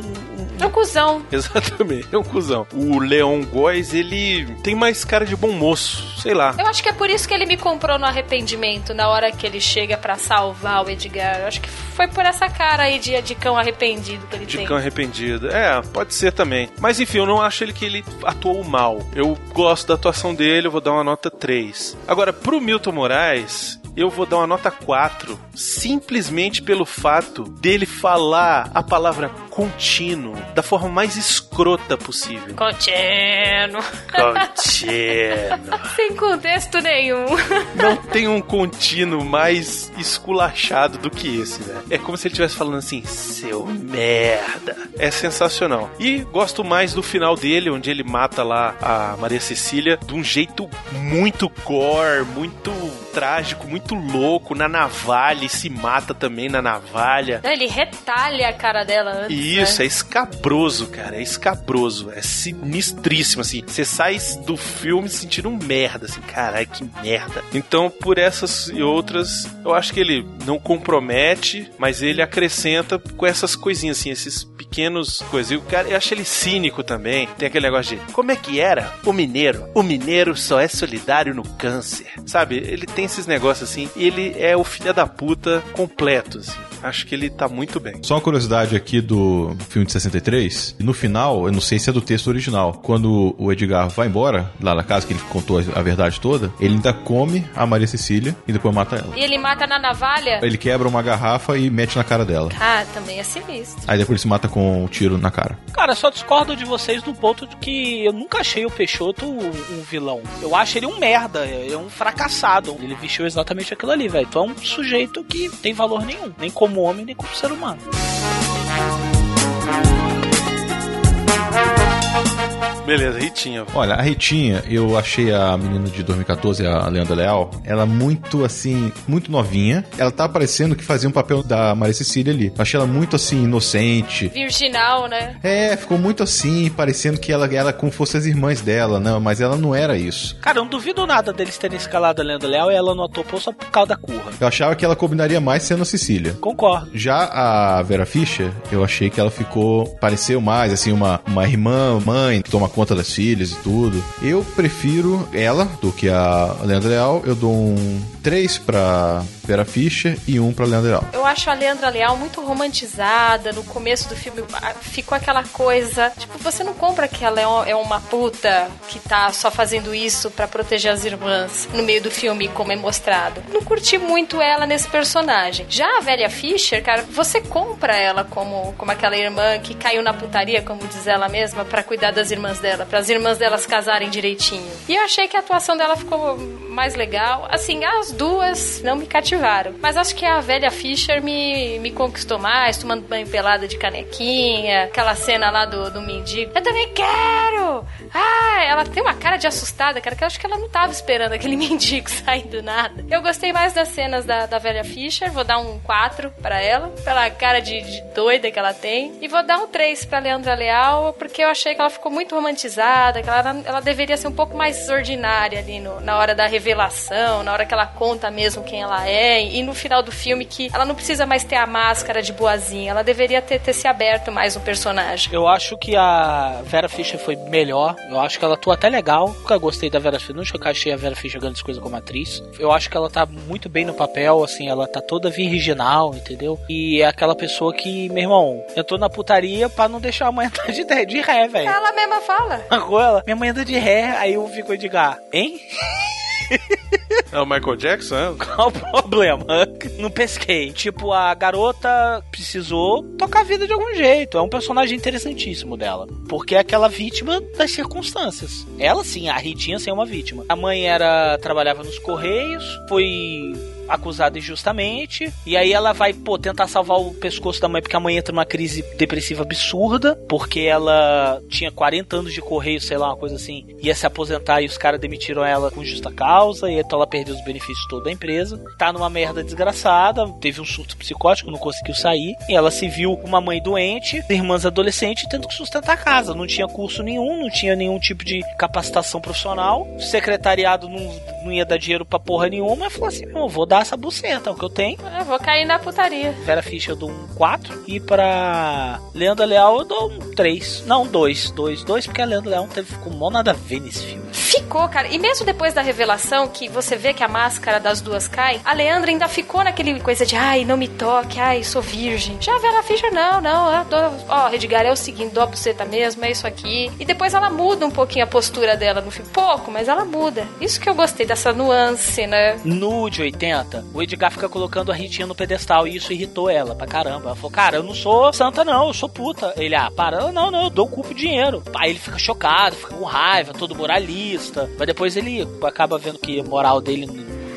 É um cuzão. Exatamente, é um cuzão. O Leon Góes, ele tem mais cara de bom moço, sei lá. Eu acho que é por isso que ele me comprou no arrependimento na hora que ele chega pra salvar o Edgar. Eu acho que foi por essa cara aí de, de cão arrependido que ele De tem. cão arrependido. É, pode ser também. Mas enfim, eu não acho ele que ele atuou mal. Eu gosto da atuação dele, eu vou dar uma nota 3. Agora, pro Milton Moraes, eu vou dar uma nota 4. Simplesmente pelo fato dele falar a palavra contínuo da forma mais escrota possível. Contínuo. Contínuo. Sem contexto nenhum. Não tem um contínuo mais esculachado do que esse, velho. É como se ele estivesse falando assim, seu merda. É sensacional. E gosto mais do final dele, onde ele mata lá a Maria Cecília de um jeito muito gore, muito trágico, muito louco, na navalha, e se mata também na navalha. Ele retalha a cara dela antes. Isso, né? é escabroso, cara. É escabroso. É sinistríssimo, assim. Você sai do filme se sentindo um merda, assim. Caralho, que merda. Então, por essas e outras, eu acho que ele não compromete, mas ele acrescenta com essas coisinhas, assim, esses pequenos coisas. E o cara, eu acho ele cínico também. Tem aquele negócio de como é que era o mineiro? O mineiro só é solidário no câncer. Sabe? Ele tem esses negócios assim. E ele é o filho da puta completo, assim. Acho que ele tá muito bem. Só uma curiosidade aqui do filme de 63. No final, eu não sei se é do texto original, quando o Edgar vai embora, lá na casa que ele contou a verdade toda, ele ainda come a Maria Cecília e depois mata ela. E ele mata na navalha? Ele quebra uma garrafa e mete na cara dela. Ah, também é sinistro. Aí depois ele se mata com um tiro na cara. Cara, só discordo de vocês no ponto de que eu nunca achei o Peixoto um vilão. Eu acho ele um merda, é um fracassado. Ele vestiu exatamente aquilo ali, velho. Então é um sujeito que tem valor nenhum, nem como homem, nem como ser humano. Beleza, Ritinha. Olha, a Ritinha, eu achei a menina de 2014, a Leandra Leal, ela muito assim, muito novinha. Ela tá parecendo que fazia um papel da Maria Cecília ali. Achei ela muito assim, inocente. Virginal, né? É, ficou muito assim, parecendo que ela era como fosse as irmãs dela, não, mas ela não era isso. Cara, eu não duvido nada deles terem escalado a Leandra Leal e ela não atopou só por causa da curra. Eu achava que ela combinaria mais sendo a Cecília. Concordo. Já a Vera Fischer, eu achei que ela ficou, pareceu mais assim, uma, uma irmã, mãe, que toma conta das filhas e tudo. Eu prefiro ela do que a Leandra Leal. Eu dou um 3 pra Vera Fischer e um pra Leandra Leal. Eu acho a Leandra Leal muito romantizada. No começo do filme ficou aquela coisa. Tipo, você não compra que ela é é uma puta que tá só fazendo isso pra proteger as irmãs no meio do filme, como é mostrado. Não curti muito ela nesse personagem. Já a velha Fischer, cara, você compra ela como, como aquela irmã que caiu na putaria, como diz ela mesma, pra cuidar das irmãs dela, para as irmãs delas casarem direitinho. E eu achei que a atuação dela ficou mais legal. Assim, as duas não me cativaram. Mas acho que a velha Fischer me, me conquistou mais, tomando banho pelada de canequinha, aquela cena lá do, do mendigo. Eu também quero! Ah, ela tem uma cara de assustada, cara, que eu acho que ela não tava esperando aquele mendigo sair do nada. Eu gostei mais das cenas da, da velha Fischer, vou dar um 4 pra ela, pela cara de, de doida que ela tem. E vou dar um 3 pra Leandra Leal, porque eu achei que ela ficou muito romantizada, que ela, ela deveria ser um pouco mais ordinária ali no- na hora da revelação, na hora que ela conta mesmo quem ela é, e no final do filme que ela não precisa mais ter a máscara de boazinha, ela deveria ter, ter se aberto mais no personagem. Eu acho que a Vera Fischer foi melhor. Eu acho que ela atua até legal. Nunca gostei da Vera Fischer. Nunca achei a Vera Fischer grandes coisas como atriz. Eu acho que ela tá muito bem no papel, assim. Ela tá toda virginal, entendeu? E é aquela pessoa que, meu irmão, entrou na putaria pra não deixar a mãe andar de, de, de ré, velho. Ela mesma fala. Ela. Minha mãe anda de ré. Aí eu fico de gar. Hein? É o Michael Jackson, é? Qual o problema? Não pesquei. Tipo, a garota precisou tocar a vida de algum jeito. É um personagem interessantíssimo dela. Porque é aquela vítima das circunstâncias. Ela sim, a Ritinha sim é uma vítima. A mãe era. trabalhava nos Correios, foi acusada injustamente. E aí ela vai, pô, tentar salvar o pescoço da mãe, porque a mãe entra numa crise depressiva absurda, porque ela tinha 40 anos de correio, sei lá, uma coisa assim, ia se aposentar e os caras demitiram ela com justa causa, e então ela perdeu os benefícios todos da empresa. Tá numa merda desgraçada, teve um surto psicótico, não conseguiu sair, e ela se viu uma mãe doente, irmãs adolescentes, tendo que sustentar a casa. Não tinha curso nenhum, não tinha nenhum tipo de capacitação profissional, o secretariado não, não ia dar dinheiro pra porra nenhuma, e falou assim: eu vou dar essa buceta, o que eu tenho. Eu vou cair na putaria. Vera Fischer eu dou um 4 e pra Leandra Leal eu dou um 3. Não, 2. 2, 2 porque a Leandra Leal não teve ficou mó nada a ver nesse filme. Ficou, cara. E mesmo depois da revelação, que você vê que a máscara das duas cai, a Leandra ainda ficou naquele coisa de ai, não me toque, ai, sou virgem. Já a Vera Fischer, não, não, dou. Ó, Edgar, é o seguinte, dou a buceta mesmo, é isso aqui. E depois ela muda um pouquinho a postura dela no filme. Pouco, mas ela muda. Isso que eu gostei da essa nuance, né? No de 80, o Edgar fica colocando a Ritinha no pedestal e isso irritou ela pra caramba. Ela falou, cara, eu não sou santa não, eu sou puta. Ele, ah, para, não, não, eu dou o culpo dinheiro. Aí ele fica chocado, fica com raiva, todo moralista. Mas depois ele acaba vendo que a moral dele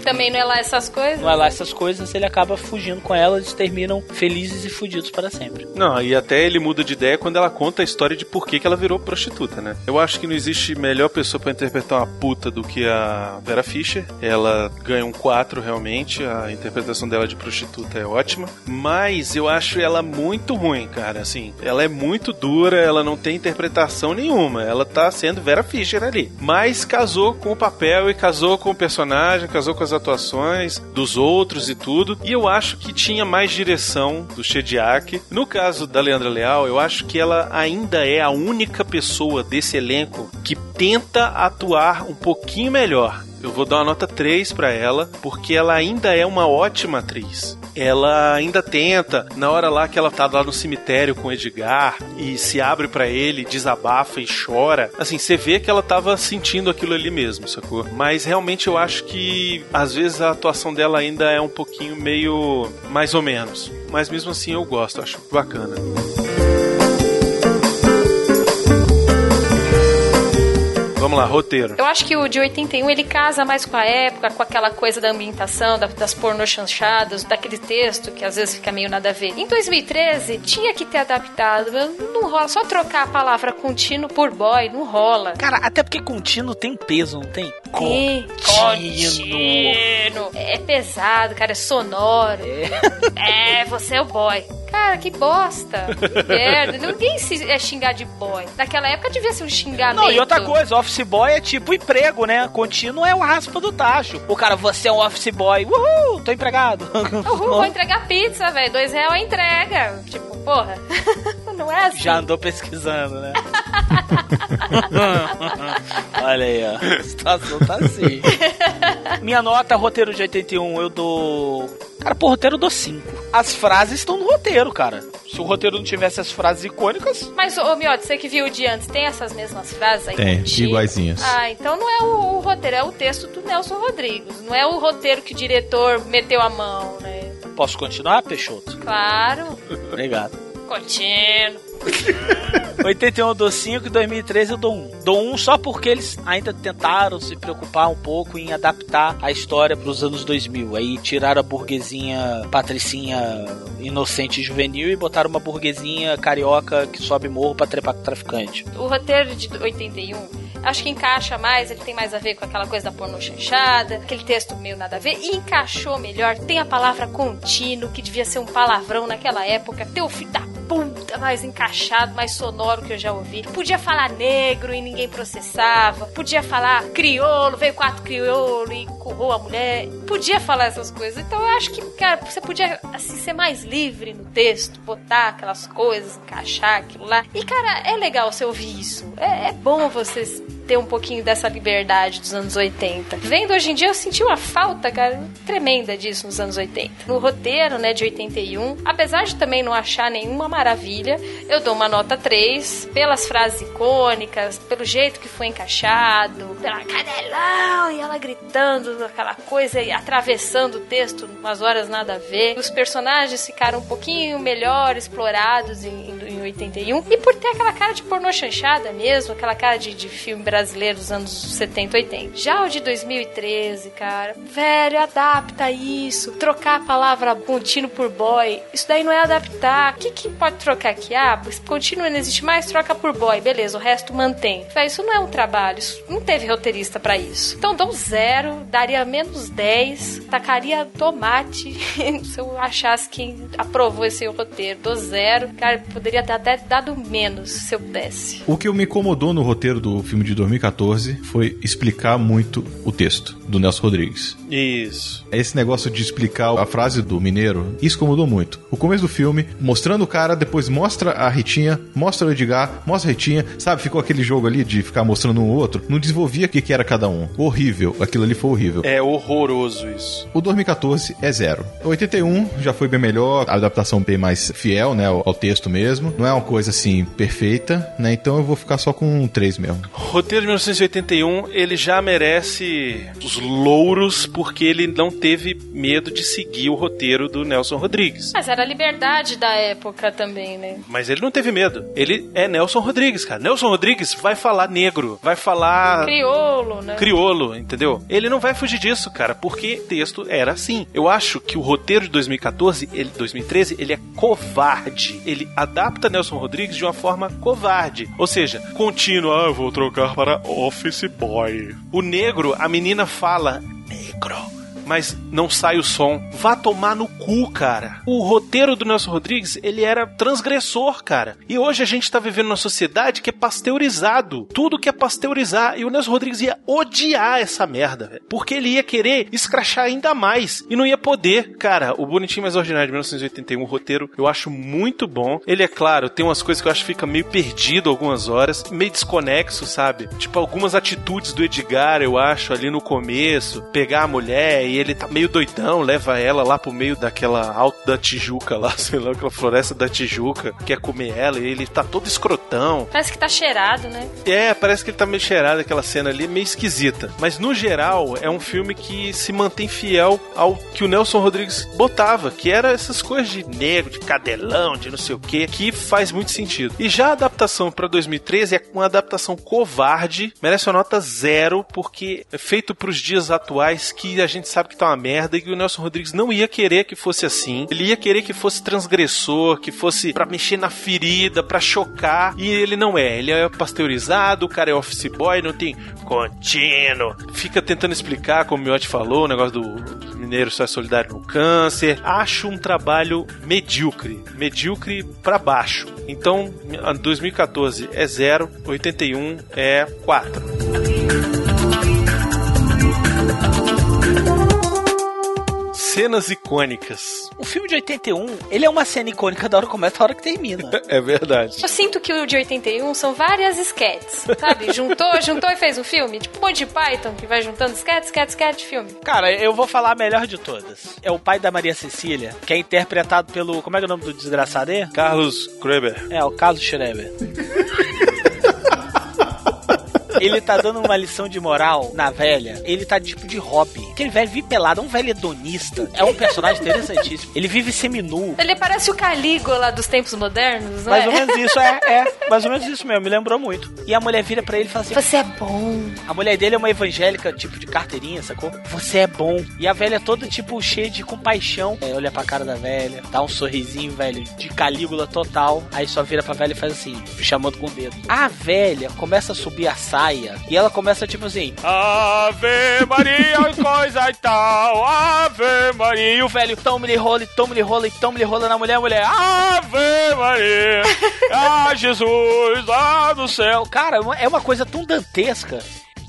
Também não é lá essas coisas. não é lá essas coisas, ele acaba fugindo com ela, eles terminam felizes e fudidos para sempre. Não, e até ele muda de ideia quando ela conta a história de por que, que ela virou prostituta, né? Eu acho que não existe melhor pessoa pra interpretar uma puta do que a Vera Fischer. Ela ganha um 4 realmente, a interpretação dela de prostituta é ótima. Mas eu acho ela muito ruim, cara. Assim, ela é muito dura, ela não tem interpretação nenhuma. Ela tá sendo Vera Fischer ali. Mas casou com o papel e casou com o personagem, casou com as atuações dos outros e tudo. E eu acho que tinha mais direção do Shediak. No caso da Leandra Leal, eu acho que ela ainda é a única pessoa desse elenco que tenta atuar um pouquinho melhor. Eu vou dar uma nota 3 pra ela, porque ela ainda é uma ótima atriz. Ela ainda tenta, na hora lá que ela tá lá no cemitério com o Edgar e se abre pra ele, desabafa e chora. Assim, você vê que ela tava sentindo aquilo ali mesmo, sacou? Mas realmente eu acho que às vezes a atuação dela ainda é um pouquinho meio mais ou menos. Mas mesmo assim eu gosto, acho bacana. Vamos lá, roteiro. Eu acho que o de 81 ele casa mais com a época, com aquela coisa da ambientação, da- das pornô chanchadas, daquele texto que às vezes fica meio nada a ver. Em 2013, tinha que ter adaptado. mas Não rola, só trocar a palavra contínuo por boy, não rola. Cara, até porque contínuo tem peso, não tem? Tem. Contínuo. É pesado, cara, é sonoro. É, você é o boy. Cara, que bosta. Que merda. Ninguém se é xingar de boy. Naquela época devia ser um xingamento. Não, e outra coisa, office boy é tipo emprego, né? Contínuo é o raspa do tacho. O cara, você é um office boy. Uhul, tô empregado. Uhul, vou entregar pizza, velho. Dois reais a entrega. Tipo, porra. Não é assim. Já andou pesquisando, né? Olha aí, ó. A situação tá assim. Minha nota, roteiro de 81, eu dou. Cara, por roteiro eu dou 5. As frases estão no roteiro, cara. Se o roteiro não tivesse as frases icônicas. Mas, ô Miotti, você que viu o de antes, tem essas mesmas frases aí? Tem, contigo? iguaizinhas. Ah, então não é o, o roteiro, é o texto do Nelson Rodrigues. Não é o roteiro que o diretor meteu a mão, né? Posso continuar, Peixoto? Claro. Obrigado. Contínuo. 81 eu dou 5 e 2013 eu dou 1. Dou 1 só porque eles ainda tentaram se preocupar um pouco em adaptar a história para os anos 2000. Aí tiraram a burguesinha patricinha inocente e juvenil e botaram uma burguesinha carioca que sobe morro pra trepar com traficante. O roteiro de 81, acho que encaixa mais, ele tem mais a ver com aquela coisa da pornô chanchada, aquele texto meio nada a ver, e encaixou melhor. Tem a palavra contínuo, que devia ser um palavrão naquela época. Tem o filho da puta mais mais sonoro que eu já ouvi. Podia falar negro e ninguém processava. Podia falar crioulo, veio quatro crioulo e currou a mulher. Podia falar essas coisas. Então eu acho que, cara, você podia assim ser mais livre no texto, botar aquelas coisas, encaixar aquilo lá. E, cara, é legal você ouvir isso. É, é bom você ter um pouquinho dessa liberdade dos anos 80. Vendo hoje em dia, eu senti uma falta, cara, tremenda disso nos anos 80. No roteiro, né, de 81, apesar de também não achar nenhuma maravilha, eu dou uma nota 3 pelas frases icônicas, pelo jeito que foi encaixado, pela cadelão e ela gritando aquela coisa e atravessando o texto umas horas nada a ver. Os personagens ficaram um pouquinho melhor explorados em, em, em 81 e por ter aquela cara de pornô chanchada mesmo, aquela cara de, de filme brasileiro dos anos 70, 80. Já o de 2013, cara, velho, adapta isso. Trocar a palavra contínuo por boy, isso daí não é adaptar. O que, que pode trocar aqui? Ah, contínuo não existe mais, troca por boy, beleza, o resto mantém. Isso não é um trabalho, isso não teve roteirista pra isso. Então dou zero, daria menos 10, tacaria tomate se eu achasse quem aprovou esse roteiro. Dou zero, cara, poderia ter até dado menos se eu pudesse. O que me incomodou no roteiro do filme de 2014 foi explicar muito o texto do Nelson Rodrigues. Isso. Esse negócio de explicar a frase do mineiro, isso incomodou muito. O começo do filme, mostrando o cara, depois mostra a Ritinha, mostra o Edgar, mostra a Ritinha, sabe? Ficou aquele jogo ali de ficar mostrando um ou outro. Não desenvolvia o que, que era cada um. Horrível. Aquilo ali foi horrível. É horroroso isso. O 2014 é zero. O 81 já foi bem melhor, a adaptação bem mais fiel, né, ao, ao texto mesmo. Não é uma coisa assim perfeita, né? Então eu vou ficar só com um 3 mesmo. Roteiro de 1981, ele já merece os louros porque ele não teve medo de seguir o roteiro do Nelson Rodrigues. Mas era a liberdade da época também, né? Mas ele não teve medo. Ele é Nelson Rodrigues, cara. Nelson Rodrigues vai falar negro, vai falar Criolo, né? criolo, entendeu? Ele não vai fugir disso, cara, porque o texto era assim. Eu acho que o roteiro de 2014, ele, 2013, ele é covarde. Ele adapta Nelson Rodrigues de uma forma covarde. Ou seja, contínuo, ah, eu vou trocar para Office Boy. O negro, a menina fala negro. Mas não sai o som. Vá tomar no cu, cara. O roteiro do Nelson Rodrigues, ele era transgressor, cara. E hoje a gente tá vivendo numa sociedade que é pasteurizado. Tudo que é pasteurizar. E o Nelson Rodrigues ia odiar essa merda, velho. Porque ele ia querer escrachar ainda mais. E não ia poder. Cara, o Bonitinho Mais Ordinário de 1981, o roteiro, eu acho muito bom. Ele é claro, tem umas coisas que eu acho que fica meio perdido algumas horas. Meio desconexo, sabe? Tipo, algumas atitudes do Edgar, eu acho, ali no começo. Pegar a mulher e ele tá meio doidão, leva ela lá pro meio daquela alto da Tijuca lá, sei lá, aquela floresta da Tijuca, quer comer ela e ele tá todo escrotão. Parece que tá cheirado, né? É, parece que ele tá meio cheirado, aquela cena ali, meio esquisita. Mas no geral, é um filme que se mantém fiel ao que o Nelson Rodrigues botava, que era essas coisas de negro, de cadelão, de não sei o que, que faz muito sentido. E já a adaptação pra 2013 é uma adaptação covarde, merece uma nota zero, porque é feito pros dias atuais que a gente sabe que tá uma merda e que o Nelson Rodrigues não ia querer que fosse assim. Ele ia querer que fosse transgressor, que fosse pra mexer na ferida, pra chocar, e ele não é. Ele é pasteurizado, o cara é office boy, não tem contínuo. Fica tentando explicar, como o Miotti falou, o negócio do mineiro só é solidário no câncer. Acho um trabalho medíocre, medíocre pra baixo. Então, 2014 é 0, 81 é 4. Cenas icônicas. O filme de 81, ele é uma cena icônica da hora que começa a hora que termina. É verdade. Eu sinto que o de 81 são várias sketches, sabe? Juntou, juntou e fez um filme. Tipo o Monty Python, que vai juntando sketch, sketch, sketch, filme. Cara, eu vou falar a melhor de todas. É o pai da Maria Cecília, que é interpretado pelo. Como é que é o nome do desgraçado aí? Carlos Kreber. É, o Carlos Schreber. Ele tá dando uma lição de moral na velha. Ele tá tipo de hobby. Aquele velho vive pelado, é um velho hedonista. É um personagem interessantíssimo. Ele vive seminu. Ele parece o Calígula dos tempos modernos, não Mais é? ou menos isso, é, é. Mais ou menos isso mesmo, me lembrou muito. E a mulher vira pra ele e fala assim: Você é bom. A mulher dele é uma evangélica, tipo de carteirinha, sacou? Você é bom. E a velha toda, tipo, cheia de compaixão. É, olha pra cara da velha, dá um sorrisinho, velho, de calígula total. Aí só vira pra velha e faz assim, chamando com o dedo. A velha começa a subir a saia e ela começa, tipo assim, Ave Maria, coisa e tal, Ave Maria. E o velho, toma-lhe rola, toma-lhe rola, toma-lhe rola na mulher, mulher, Ave Maria, ah, Jesus, lá do céu. Cara, é uma- é uma coisa tão dantesca.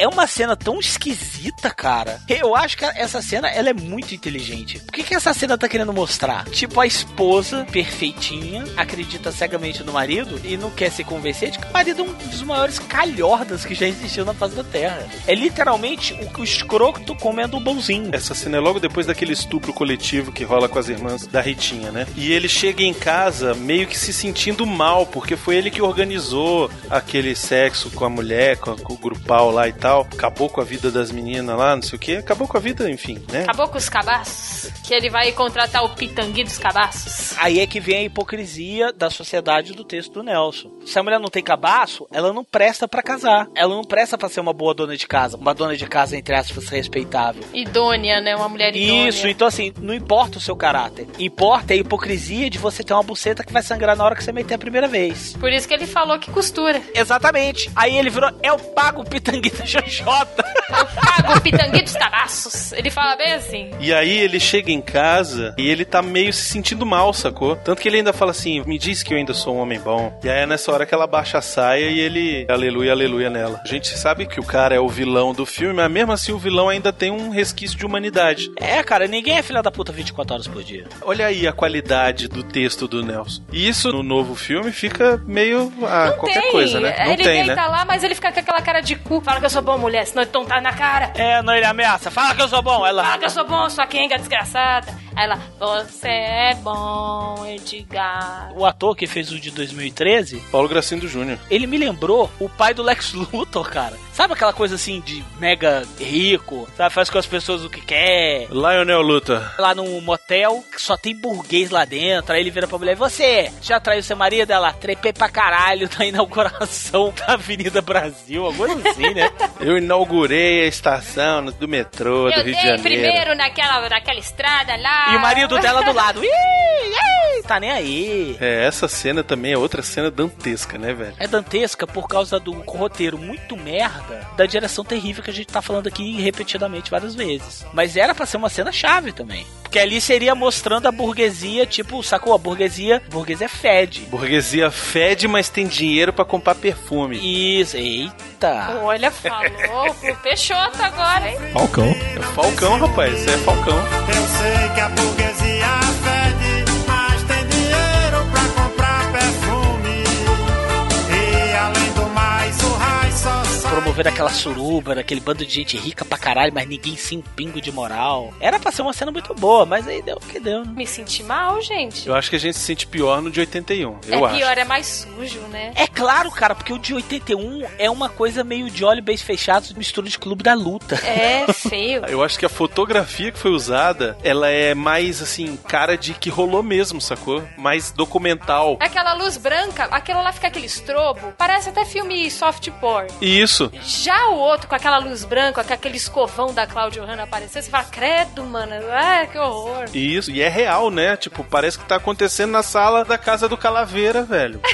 É uma cena tão esquisita, cara. Eu acho que essa cena ela é muito inteligente. O que, que essa cena tá querendo mostrar? Tipo, a esposa perfeitinha acredita cegamente no marido e não quer se convencer de que o marido é um dos maiores calhordas que já existiu na face da Terra. É literalmente o, o escroto comendo o bonzinho. Essa cena é logo depois daquele estupro coletivo que rola com as irmãs da Ritinha, né? E ele chega em casa meio que se sentindo mal, porque foi ele que organizou aquele sexo com a mulher, com, com o grupal lá e tal. Acabou com a vida das meninas lá, não sei o que. Acabou com a vida, enfim, né? Acabou com os cabaços? Que ele vai contratar o pitangui dos cabaços? Aí é que vem a hipocrisia da sociedade do texto do Nelson. Se a mulher não tem cabaço, ela não presta pra casar. Ela não presta pra ser uma boa dona de casa. Uma dona de casa, entre aspas, respeitável. Idônea, né? Uma mulher idônea. Isso, então assim, não importa o seu caráter. Importa a hipocrisia de você ter uma buceta que vai sangrar na hora que você meter a primeira vez. Por isso que ele falou que costura. Exatamente. Aí ele virou, eu pago o pitangui da Xoxota. Paga o pitangui dos cabaços. Ele fala bem assim. E aí ele chega em casa e ele tá meio se sentindo mal, sacou? Tanto que ele ainda fala assim: me diz que eu ainda sou um homem bom. E aí é nessa hora que ela baixa a saia e ele, aleluia, aleluia nela. A gente sabe que o cara é o vilão do filme, mas mesmo assim o vilão ainda tem um resquício de humanidade. É, cara, ninguém é filha da puta 24 horas por dia. Olha aí a qualidade do texto do Nelson. E isso no novo filme fica meio. Ah, Não qualquer tem. coisa, né? Não ele tem, deita né? lá, mas ele fica com aquela cara de cu. Fala que eu sou bom, mulher, senão ele tontar na cara. É, não, ele ameaça. Fala que eu sou bom. Ela. Fala que eu sou bom, sua quenga desgraçada. Aí ela, você é bom, Edgar. O ator que fez o de 2013, Paulo Gracindo Júnior. ele me lembrou o pai do Lex Luthor, cara. Sabe aquela coisa assim de mega rico, sabe? Faz com as pessoas o que quer. Lionel Luthor. Lá num motel, que só tem burguês lá dentro. Aí ele vira pra mulher: Você já traiu seu marido? Ela trepei pra caralho na inauguração da Avenida Brasil. Alguma coisa assim, né? Eu inaugurei a estação do metrô do Eu Rio de Janeiro. primeiro naquela, naquela estrada lá. E o marido dela do lado. Ih, ih, tá nem aí. É, essa cena também é outra cena dantesca, né, velho? É dantesca por causa do roteiro muito merda da direção terrível que a gente tá falando aqui repetidamente várias vezes. Mas era pra ser uma cena chave também. Porque ali seria mostrando a burguesia, tipo, sacou? A burguesia, burguesia fede. Burguesia fede, mas tem dinheiro pra comprar perfume. Isso, eita. Olha, falou pro Peixoto agora, hein? Falcão. É Falcão, rapaz. Isso é Falcão. Eu sei que a burguesia fede, Promover aquela suruba, aquele bando de gente rica pra caralho, mas ninguém sem um pingo de moral. Era pra ser uma cena muito boa, mas aí deu o que deu, né? Me senti mal, gente. Eu acho que a gente se sente pior no de 81. Eu é acho. pior, é mais sujo, né? É claro, cara, porque o de 81 é uma coisa meio de olho bem fechados, mistura de clube da luta. É feio. Eu acho que a fotografia que foi usada, ela é mais assim, cara de que rolou mesmo, sacou? Mais documental. Aquela luz branca, aquilo lá fica aquele estrobo, parece até filme soft porn. Isso. Já o outro, com aquela luz branca, com aquele escovão da Claudio Hanna aparecer, você fala, credo, mano, ah, que horror. Isso, e é real, né? Tipo, parece que tá acontecendo na sala da casa do Calaveira, velho.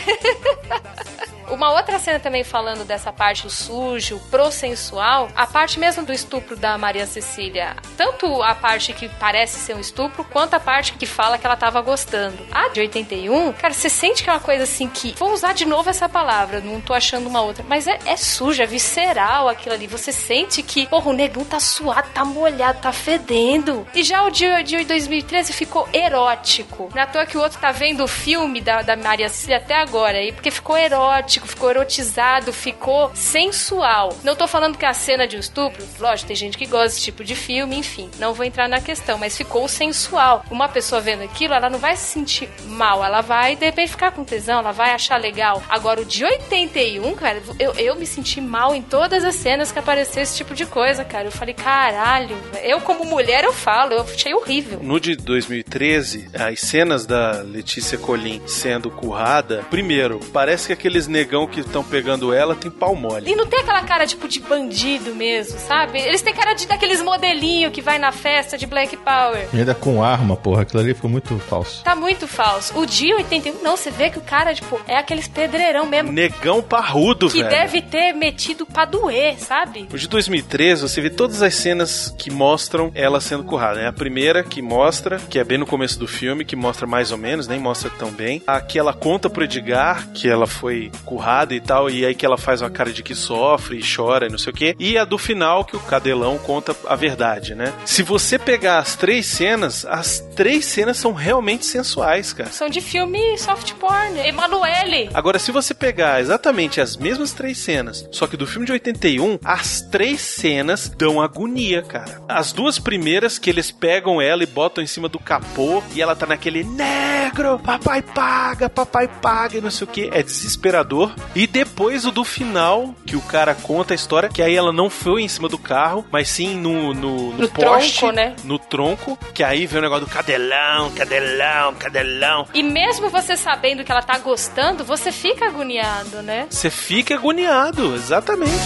Uma outra cena também falando dessa parte do sujo, pro sensual, a parte mesmo do estupro da Maria Cecília. Tanto a parte que parece ser um estupro, quanto a parte que fala que ela tava gostando. A de 81, cara, você sente que é uma coisa assim que. Vou usar de novo essa palavra, não tô achando uma outra. Mas é, é suja, é visceral aquilo ali. Você sente que, porra, o negão tá suado, tá molhado, tá fedendo. E já o de, de 2013 ficou erótico. Não é toa que o outro tá vendo o filme da, da Maria Cecília até agora aí, porque ficou erótico, ficou erotizado, ficou sensual. Não tô falando que a cena de um estupro, lógico, tem gente que gosta desse tipo de filme, enfim, não vou entrar na questão, mas ficou sensual. Uma pessoa vendo aquilo, ela não vai se sentir mal, ela vai de repente ficar com tesão, ela vai achar legal. Agora, o de 81, cara, eu, eu me senti mal em todas as cenas que apareceu esse tipo de coisa, cara. Eu falei, caralho, eu como mulher eu falo, eu achei horrível. No de 2013, as cenas da Letícia Colin sendo currada, primeiro, parece que aqueles negão que estão pegando ela tem pau mole. E não tem aquela cara, tipo, de bandido mesmo, sabe? Eles têm cara de daqueles modelinho que vai na festa de Black Power. E ainda com arma, porra. Aquilo ali ficou muito falso. Tá muito falso. O dia 81, não, você vê que o cara, tipo, é aqueles pedreirão mesmo. Negão parrudo, Que velho. deve ter metido pra doer, sabe? O de 2013, você vê todas as cenas que mostram ela sendo currada. É a primeira que mostra, que é bem no começo do filme, que mostra mais ou menos, nem mostra tão bem. A que ela conta pro Edgar que ela foi currada e tal, e aí que ela faz uma cara de que sofre e chora e não sei o quê. E a do final, que o Cadelão conta a verdade, né? Se você pegar as três cenas, as três cenas são realmente sensuais, cara. São de filme soft porn. Emanuele. Agora, se você pegar exatamente as mesmas três cenas, só que do filme de 81, as três cenas dão agonia, cara. As duas primeiras que eles pegam ela e botam em cima do capô e ela tá naquele negro, papai paga, papai paga e não sei o que, é desesperador. E depois o do final, que o cara conta a história, que aí ela não foi em cima do carro, mas sim no, no, no, No poste, tronco, né? no tronco, que aí vem o negócio do cadelão, cadelão, cadelão. E mesmo você sabendo que ela tá gostando, você fica agoniado, né? Você fica agoniado, exatamente.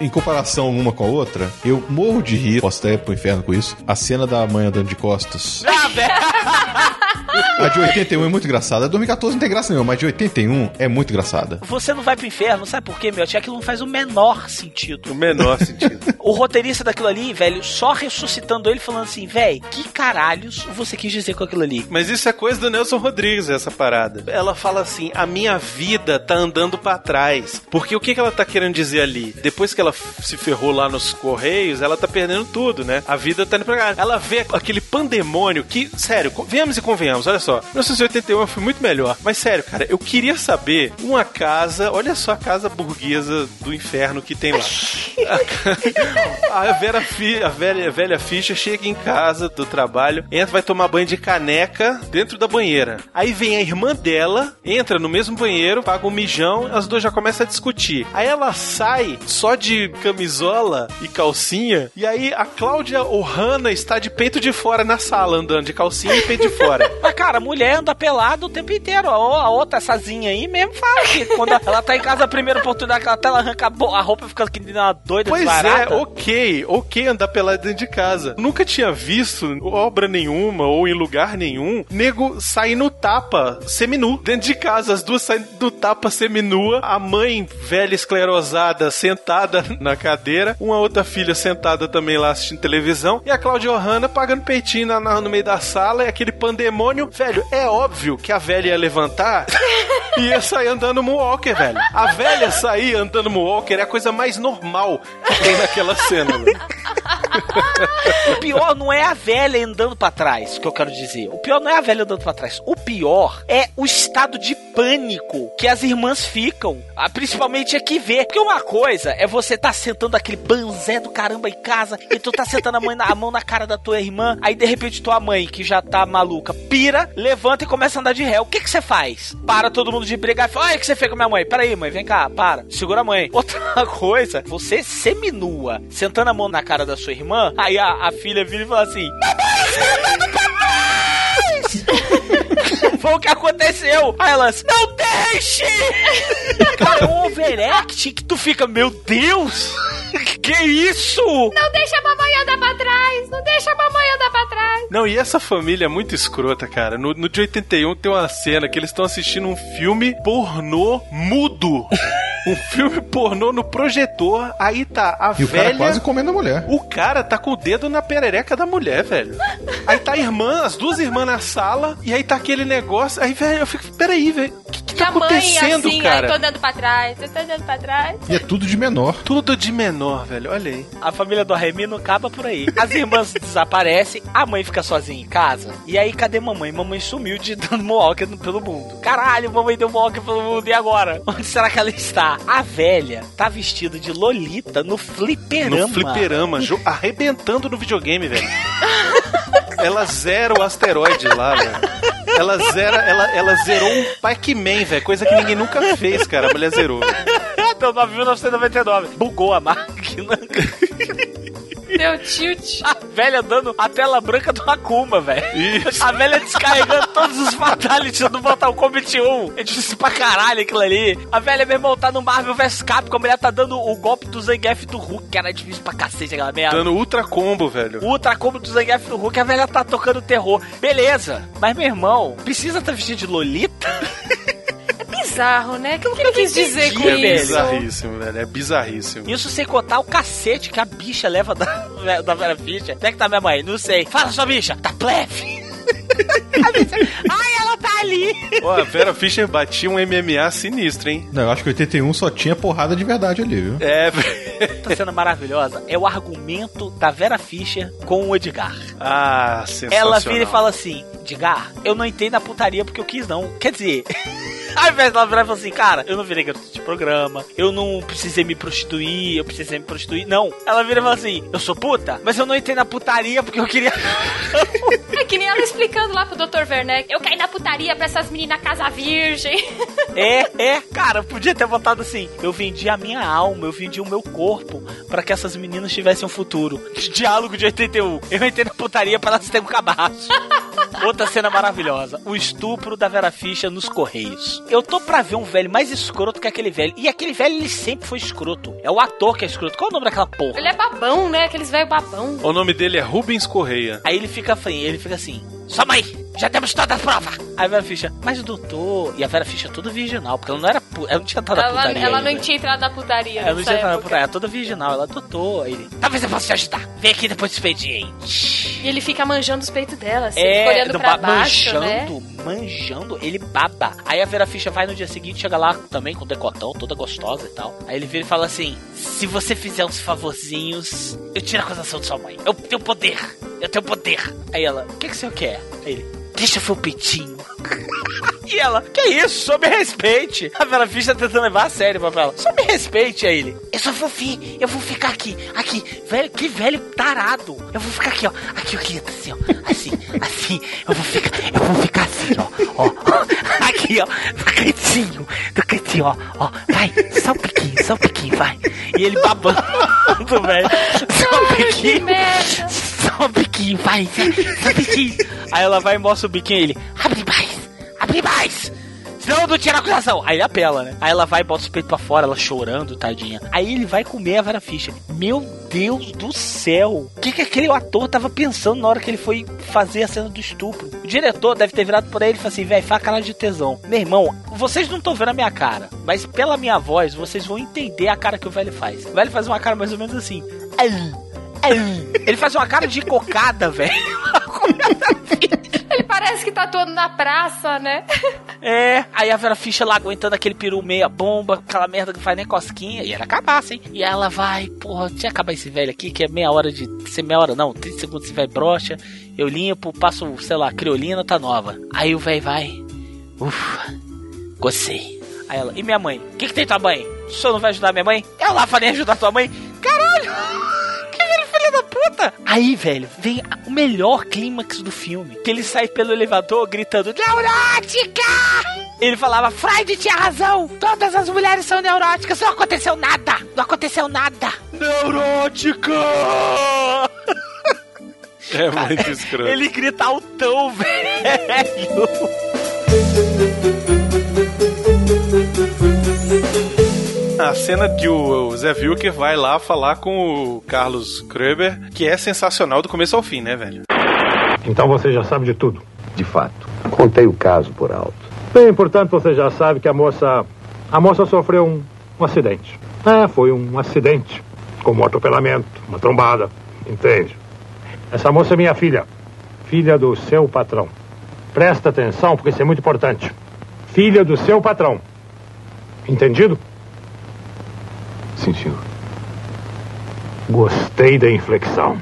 Em comparação uma com a outra, eu morro de rir, posso até ir pro inferno com isso, a cena da mãe andando de costas. Ah, velho. A de 81 é muito engraçada. A de 2014 não tem graça nenhuma, mas a de 81 é muito engraçada. Você não vai pro inferno, sabe por quê, meu? Aquilo não faz o menor sentido. No menor sentido. O roteirista daquilo ali, velho, só ressuscitando ele falando assim, velho, que caralhos você quis dizer com aquilo ali? Mas isso é coisa do Nelson Rodrigues, essa parada. Ela fala assim: a minha vida tá andando pra trás. Porque o que, que ela tá querendo dizer ali? Depois que ela se ferrou lá nos Correios, ela tá perdendo tudo, né? A vida tá indo pra cá. Ela vê aquele pandemônio que, sério, venhamos e convenhamos, olha só. só, 1981 eu fui muito melhor. Mas sério, cara, eu queria saber uma casa, olha só a casa burguesa do inferno que tem lá. A, a Vera Fi, a velha, a velha ficha chega em casa do trabalho, entra, vai tomar banho de caneca dentro da banheira. Aí vem a irmã dela, entra no mesmo banheiro, paga um mijão, as duas já começam a discutir. Aí ela sai só de camisola e calcinha, e aí a Cláudia Ohana está de peito de fora na sala, andando de calcinha e peito de fora. Mas, cara, a mulher anda pelada o tempo inteiro. A, a outra,essazinha aí mesmo, fala que quando ela tá em casa, a primeira oportunidade que ela tá, ela arranca a, roupa e fica que uma doida Pois desbarata. é, ok, ok andar pelado dentro de casa. Nunca tinha visto obra nenhuma ou em lugar nenhum, nego sair no tapa, seminu, dentro de casa. As duas saem do tapa seminua, a mãe velha esclerosada sentada na cadeira, uma outra filha sentada também lá assistindo televisão, e a Cláudia Ohana pagando peitinho na- na- no meio da sala, e aquele pandemônio. Velho, é óbvio que a velha ia levantar e ia sair andando moonwalker, velho. A velha sair andando moonwalker é a coisa mais normal que tem naquela cena, velho. O pior não é a velha andando pra trás, que eu quero dizer. O pior não é a velha andando pra trás. O pior é o estado de pânico que as irmãs ficam. Ah, Principalmente aqui ver. Porque uma coisa é você tá sentando aquele banzé do caramba em casa e tu tá sentando a, mãe na- a mão na cara da tua irmã. Aí de repente tua mãe, que já tá maluca, pira, levanta e começa a andar de ré. O que que você faz? Para todo mundo de brigar e fala: Olha o que você fez com a minha mãe. Peraí, mãe, vem cá, para. Segura a mãe. Outra coisa, você seminua, sentando a mão na cara da sua irmã, aí a, a filha vira e fala assim: Foi o que aconteceu. Aí elas, não deixe! Cara, é um overact que tu fica, meu Deus! Que isso? Não deixa a mamãe andar pra trás! Não deixa a mamãe andar pra trás! Não, e essa família é muito escrota, cara. No, no de 81 tem uma cena que eles estão assistindo um filme pornô mudo. Um filme pornô no projetor. Aí tá a E o cara velha. quase comendo a mulher. O cara tá com o dedo na perereca da mulher, velho. Aí tá a irmã, as duas irmãs na sala, e aí tá aquele negócio. Aí, velho, eu fico, peraí, velho. O que, que tá a mãe acontecendo, assim, cara? aí tô andando pra trás, eu tô andando pra trás. E é tudo de menor. Tudo de menor, velho. Olha aí. A família do Remy não acaba por aí. As irmãs desaparecem, a mãe fica sozinha em casa. E aí, cadê mamãe? Mamãe sumiu de dando Mohawk pelo mundo. Caralho, mamãe deu Mohawk pelo mundo. E agora? Onde será que ela está? A velha tá vestida de Lolita no fliperama. No fliperama, arrebentando no videogame, velho. ela zera o asteroide lá, velho. Ela zera, ela, ela zerou um Pac-Man, velho. Coisa que ninguém nunca fez, cara. A mulher zerou. Então, 1999. Bugou a máquina. Deu tilt. A velha dando a tela branca do Akuma, velho. Isso. A velha descarregando todos os fatalities do Mortal Kombat 1. É difícil pra caralho aquilo ali. A velha, meu irmão, tá no Marvel vs Capcom. A mulher tá dando o golpe do Zangief do Hulk, que era difícil pra cacete aquela merda. Dando ultra combo, velho. Ultra Combo do Zangief do Hulk, a velha tá tocando terror. Beleza. Mas, meu irmão, precisa tá vestido de Lolita? Bizarro, né? O que, que ele quis dizer com entendi, É isso? bizarríssimo, velho. É bizarríssimo. Isso sem contar o cacete que a bicha leva da, da Vera Fischer. Onde é que tá minha mãe? Não sei. Fala, sua bicha. Tá plebe. Ai, ela tá ali. Ó, a Vera Fischer batia um MMA sinistro, hein? Não, eu acho que 81 só tinha porrada de verdade ali, viu? É. Tá sendo maravilhosa. É o argumento da Vera Fischer com o Edgar. Ah, sensacional. Ela vira e fala assim: Edgar, eu não entrei na putaria porque eu quis, não. Quer dizer. Ao invés dela virar e falar assim, cara, eu não virei garoto de programa, eu não precisei me prostituir, eu precisei me prostituir. Não. Ela vira e fala assim, eu sou puta, mas eu não entrei na putaria porque eu queria. É que nem ela explicando lá pro Dr. Werneck. Eu caí na putaria pra essas meninas casa virgem. É, é, cara, podia ter votado assim. Eu vendi a minha alma, eu vendi o meu corpo pra que essas meninas tivessem um futuro. Diálogo de 81. Eu entrei na putaria pra elas terem um cabaço. Outra cena maravilhosa: o estupro da Vera Fischer nos Correios. Eu tô pra ver um velho mais escroto que aquele velho. E aquele velho, ele sempre foi escroto. É o ator que é escroto. Qual é o nome daquela porra? Ele é babão, né? Aqueles velho babão. O nome dele é Rubens Correia. Aí ele fica assim, ele fica assim, sua mãe, já temos toda a prova. Aí a Vera Fischer, mas doutor, e a Vera Fischer é toda virginal, porque ela não era, pu- ela não tinha entrado na Ela, putaria ela ainda. não tinha entrado na putaria Ela não tinha entrado na putaria, ela é toda virginal, ela doutor. Aí ele, talvez eu possa te ajudar, vem aqui depois do expediente. E ele fica manjando os peitos dela, assim, É, olhando do pra ba- baixo, né? manjando, manjando, ele baba. Aí a Vera Fischer vai no dia seguinte, chega lá também com decotão, toda gostosa e tal. Aí ele vira e fala assim: se você fizer uns favorzinhos, eu tiro a acusação de sua mãe. Eu tenho poder, eu tenho poder. Aí ela, o que, que o senhor quer? Aí ele, deixa ver o peitinho. E ela, que isso? Só me respeite. A Vera Fischer tá tentando levar a sério pra ela. Só me respeite aí ele. Eu só vou vir, eu vou ficar aqui, aqui. Velho, que velho tarado. Eu vou ficar aqui, ó. Aqui, aqui, assim, ó. Assim, assim. Eu vou ficar, eu vou ficar assim, ó. Ó, aqui, ó. No cantinho, no cantinho, ó. Ó, vai, só um piquinho, só um piquinho, vai. E ele babando, velho. Só um piquinho. Só um biquinho, vai, só um biquinho. Aí ela vai e mostra o biquinho e ele, abre mais, abre mais. Senão eu não tiro a acusação. Aí ele apela, né? Aí ela vai e bota os peitos pra fora, ela chorando, tadinha. Aí ele vai comer a Vera Fischer. Meu Deus do céu! O que, que aquele ator tava pensando na hora que ele foi fazer a cena do estupro? O diretor deve ter virado por aí e falou assim: velho, cara de tesão. Meu irmão, vocês não estão vendo a minha cara, mas pela minha voz, vocês vão entender a cara que o velho faz. O velho faz uma cara mais ou menos assim. Ai. Ele faz uma cara de cocada, velho. Ele parece que tá todo na praça, né? É, aí a Vera Fischer lá aguentando aquele peru meia bomba, aquela merda que faz nem cosquinha, e era acabasse, hein? E ela vai, porra, deixa eu acabar esse velho aqui, que é meia hora de. Ser meia hora não, 30 segundos esse velho brocha, eu limpo, passo, sei lá, criolina, tá nova. Aí o velho vai. Ufa, gostei. Aí ela, e minha mãe? O que, que tem tua mãe? O senhor não vai ajudar minha mãe? Eu lá falei ajudar tua mãe? Caralho! Filho da puta! Aí, velho, vem o melhor clímax do filme. Que ele sai pelo elevador gritando, neurótica! Ele falava, Freud tinha razão! Todas as mulheres são neuróticas, não aconteceu nada! Não aconteceu nada! Neurótica! É muito escroto. Ele grita altão, velho! A cena que o, Zé Wilker vai lá falar com o Carlos Kreber, que é sensacional do começo ao fim, né, velho? Então você já sabe de tudo. De fato. Contei o caso por alto. Bem, portanto, você já sabe que a moça. A moça sofreu um, um acidente. É, foi um acidente. Como um atropelamento, uma trombada. Entende? Essa moça é minha filha. Filha do seu patrão. Presta atenção, porque isso é muito importante. Filha do seu patrão. Entendido? Sim, senhor. Gostei da inflexão.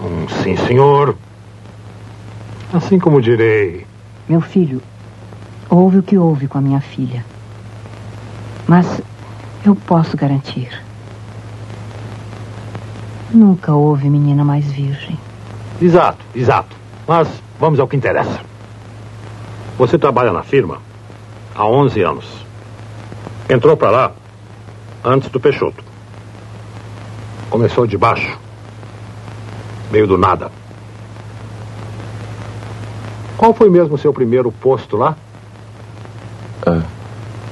Um sim, senhor. Assim como direi. Meu filho, houve o que houve com a minha filha. Mas eu posso garantir. Nunca houve menina mais virgem. Exato, exato. Mas vamos ao que interessa. Você trabalha na firma há 11 anos. Entrou para lá antes do Peixoto. Começou de baixo. Meio do nada. Qual foi mesmo o seu primeiro posto lá? Ah,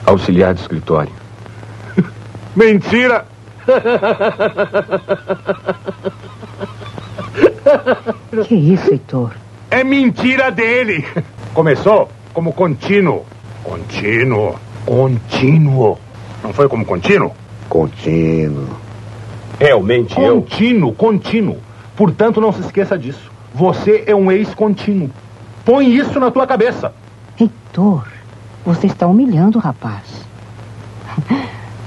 auxiliar de escritório. Mentira! Que isso, Heitor? É mentira dele! Começou como contínuo. Contínuo. Contínuo. Não foi como contínuo? Contínuo. Realmente eu. Contínuo, contínuo. Portanto, não se esqueça disso. Você é um ex-contínuo. Põe isso na tua cabeça. Heitor, você está humilhando o rapaz.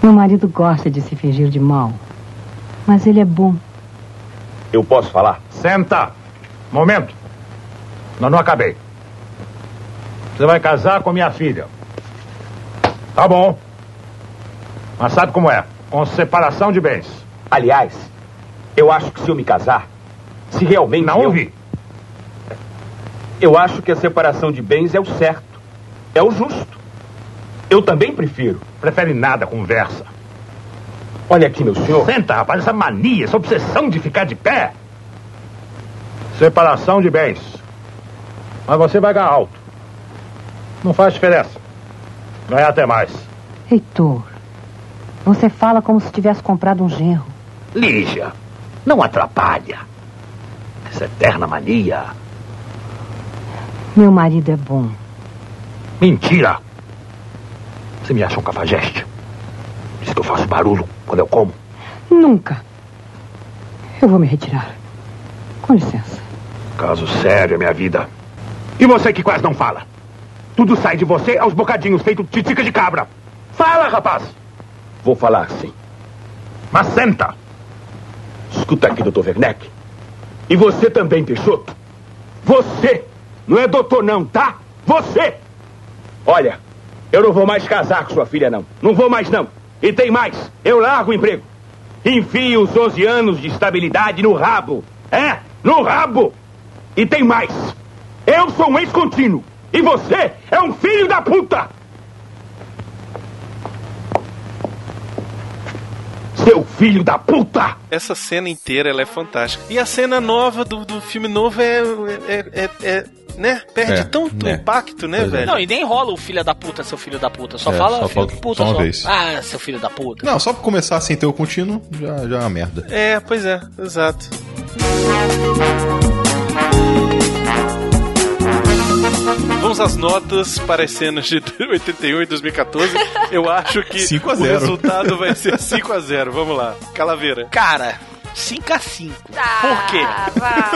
Meu marido gosta de se fingir de mal. Mas ele é bom. Eu posso falar? Senta. Momento. Não, não acabei. Você vai casar com a minha filha. Tá bom. Mas sabe como é? Com separação de bens. Aliás, eu acho que se eu me casar, se realmente. Não eu... ouvi. Eu acho que a separação de bens é o certo. É o justo. Eu também prefiro. Prefere nada, conversa. Olha aqui, meu senhor. Senta, rapaz, essa mania, essa obsessão de ficar de pé. Separação de bens. Mas você vai ganhar alto. Não faz diferença. Ganhar até mais. Heitor, você fala como se tivesse comprado um genro. Lígia, não atrapalha. Essa eterna mania. Meu marido é bom. Mentira! Você me acha um cafajeste? Diz que eu faço barulho quando eu como. Nunca. Eu vou me retirar. Com licença. Caso sério, minha vida. E você que quase não fala? Tudo sai de você aos bocadinhos, feito titica de cabra. Fala, rapaz! Vou falar sim. Mas senta! Escuta aqui, doutor Werneck. E você também, Peixoto. Você Não é doutor, não, tá? Você! Olha, eu não vou mais casar com sua filha, não. Não vou mais, não. E tem mais. Eu largo o emprego. Enfio os 11 anos de estabilidade no rabo. É, no rabo. E tem mais. Eu sou um ex-contínuo. E você é um filho da puta! Seu filho da puta! Essa cena inteira ela é fantástica. E a cena nova do, do filme novo é. é, é, é- né? Perde É, tanto é. impacto, né, Pois é. velho? Não, e nem rola o filho da puta, seu filho da puta. Só É, fala só filho da puta. só uma só. vez. Ah, seu filho da puta. Não, só pra começar sem ter o contínuo, já, já é uma merda. É, pois é, exato. Vamos às notas para as cenas de 81 e 2014. Eu acho que 5 a o 0. resultado vai ser 5 a 0 Vamos lá. Calaveira. Cara, 5x5. Tá, Por quê? vá.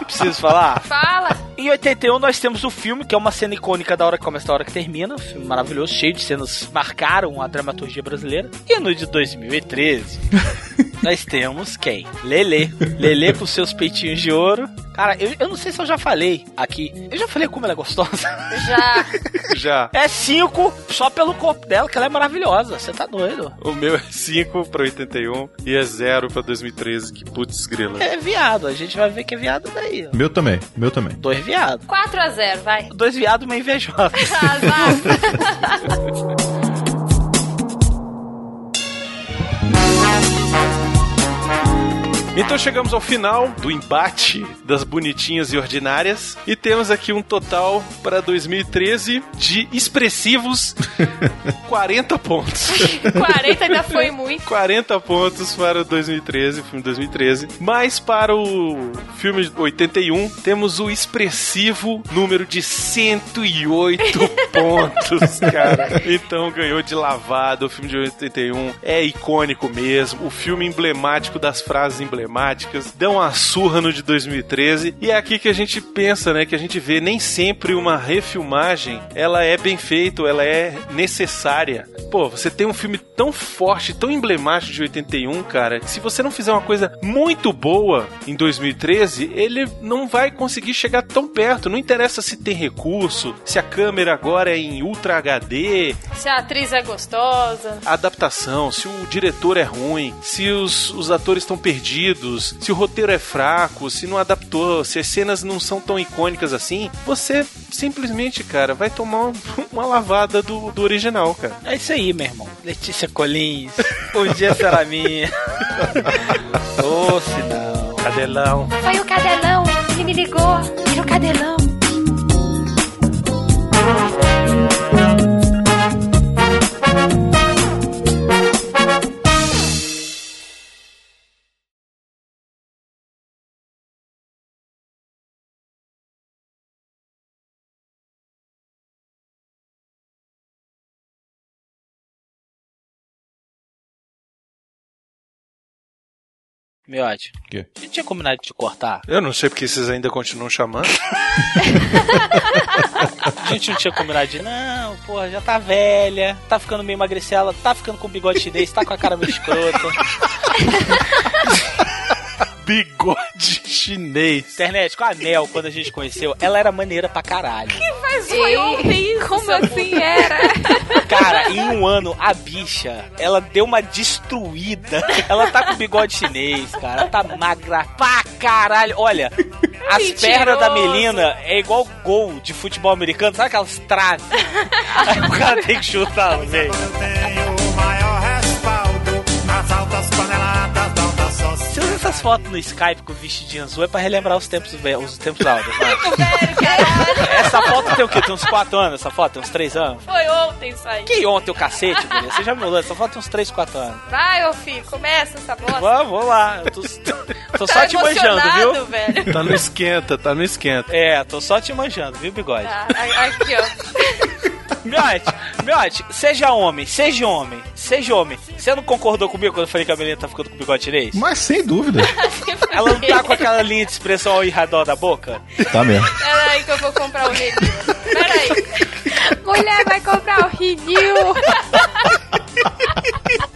Preciso falar? Fala. Em 81 nós temos o filme, que é uma cena icônica da hora que começa e da hora que termina. Um filme maravilhoso, cheio de cenas que marcaram a dramaturgia brasileira. E no de 2013, nós temos quem? Lele. Lele com seus peitinhos de ouro. Cara, eu, eu não sei se eu já falei aqui. Eu já falei como ela é gostosa. Já. Já. É 5 só pelo corpo dela, que ela é maravilhosa. Você tá doido? O meu é 5 para 81 e é 0 para 2013. Que putz grila. É viado. A gente vai ver que é viado daí. ó. Meu também, meu também. Dois viados. 4x0, vai. Dois viados, uma invejosa. Então chegamos ao final do embate das bonitinhas e ordinárias e temos aqui um total para 2013 de expressivos 40 pontos. 40 ainda foi muito. 40 pontos para o 2013, filme 2013. Mas para o filme 81, temos o expressivo número de 108 pontos, cara. Então ganhou de lavada. O filme de 81 é icônico mesmo. O filme emblemático das frases emblemáticas. Dão uma surra no de 2013. E é aqui que a gente pensa, né? Que a gente vê nem sempre uma refilmagem ela é bem feita, ela é necessária. Pô, você tem um filme tão forte, tão emblemático de 81, cara, que se você não fizer uma coisa muito boa em 2013, ele não vai conseguir chegar tão perto. Não interessa se tem recurso, se a câmera agora é em Ultra HD, Se a atriz é gostosa. a adaptação, se o diretor é ruim, se os, os atores estão perdidos, se o roteiro é fraco, se não adaptou, se as cenas não são tão icônicas assim, você simplesmente, cara, vai tomar um- uma lavada do, do original, cara. É isso aí, meu irmão. Letícia Colins, um dia será minha. Se não. Cadelão. Foi o cadelão. Ele me ligou. Ele é o cadelão. Miote, O quê? a gente tinha combinado de te cortar? Eu não sei porque vocês ainda continuam chamando. A gente não tinha combinado de, não, porra, já tá velha, tá ficando meio magricela, tá ficando com bigode chinês, tá com a cara meio escrota. Bigode chinês. Internet, com a Mel, quando a gente conheceu, ela era maneira pra caralho. Mas foi ontem isso. Como assim era? Cara, em um ano, a bicha, ela deu uma destruída. Ela tá com bigode chinês, cara. Ela tá magra pra caralho. Olha, as Mentiroso. pernas da Melina é igual gol de futebol americano. Sabe aquelas traves? Aí o cara tem que chutar meio. Eu tenho o maior respaldo nas altas Você essas fotos no Skype com vestidinho azul é pra relembrar os tempos, os tempos áureos. né? Essa foto tem o quê? Tem uns 4 anos essa foto? Tem uns 3 anos? Foi ontem isso aí. Que ontem o cacete, guria? Você já me olhou? Essa foto tem uns 3, 4 anos. Vai, ô filho, começa essa bosta. Vamos, vamos lá. Eu tô, tô só Tá te manjando, emocionado, viu? velho. Tá no esquenta, tá no esquenta. É, tô só te manjando, viu, bigode? Tá, aqui, ó. Miote, Miote, seja homem, seja homem, seja homem. Você não concordou comigo quando eu falei que a menina tá ficando com bigode chinês? Mas sem dúvida. Ela não tá com aquela linha de expressão ao irrador da boca? Tá mesmo. Pera aí que eu vou comprar o review. Pera aí. Mulher vai comprar o Rinil.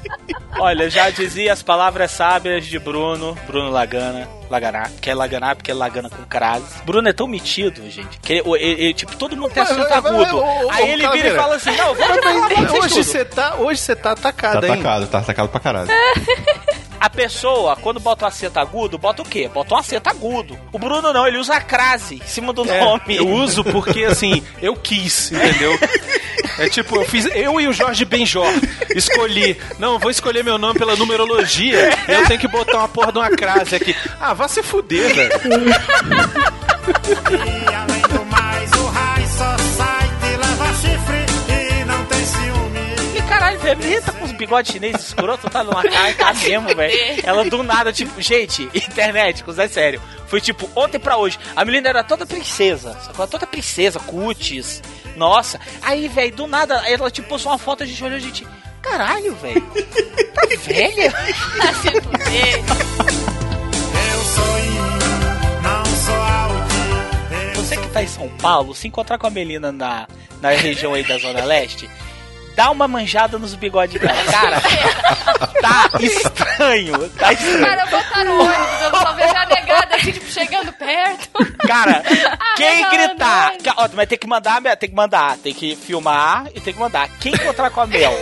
Olha, já dizia as palavras sábias de Bruno, Bruno Lagana. Laganá, que é Laganá porque é Lagana com crase. Bruno é tão metido, gente, que ele, ele- ele- tipo, todo mundo tem acento mas, agudo. Aí ele vira e fala assim, não, vocês hoje você tá, hoje você tá Tá atacado, hein? atacado, tá atacado pra caralho. A pessoa, quando bota um acento agudo, bota o quê? Bota um acento agudo. O Bruno não, ele usa a crase em cima do É, nome. eu uso porque, assim, eu quis, entendeu? É tipo, eu fiz. Eu e o Jorge Benjor escolhi. Não, vou escolher meu nome pela numerologia. Eu tenho que botar uma porra de uma crase aqui. Ah, vá se fuder, velho. E além do mais, Tá com os bigodes chineses escroto, tá numa cara, tá mesmo, velho. Ela do nada, tipo, gente, internet, é sério. Foi tipo, ontem pra hoje, a menina era toda princesa, sacou? Toda princesa, cutis. Nossa. Aí, velho, do nada, ela tipo postou uma foto, a gente olhou, a gente. Caralho, velho. Tá velha? Tá se fuder. Eu sou in, não sou out. Você que tá em São Paulo, se encontrar com a Melina na, na região aí da Zona Leste, dá uma manjada nos bigodes dela. Cara, tá estranho. Tá estranho. Cara, estar no ônibus, eu só vejo a negada assim, tipo, chegando perto. Cara, quem Ai, gritar. não, Ó, vai ter que mandar, tem que mandar, tem que filmar e tem que mandar. Quem encontrar com a Mel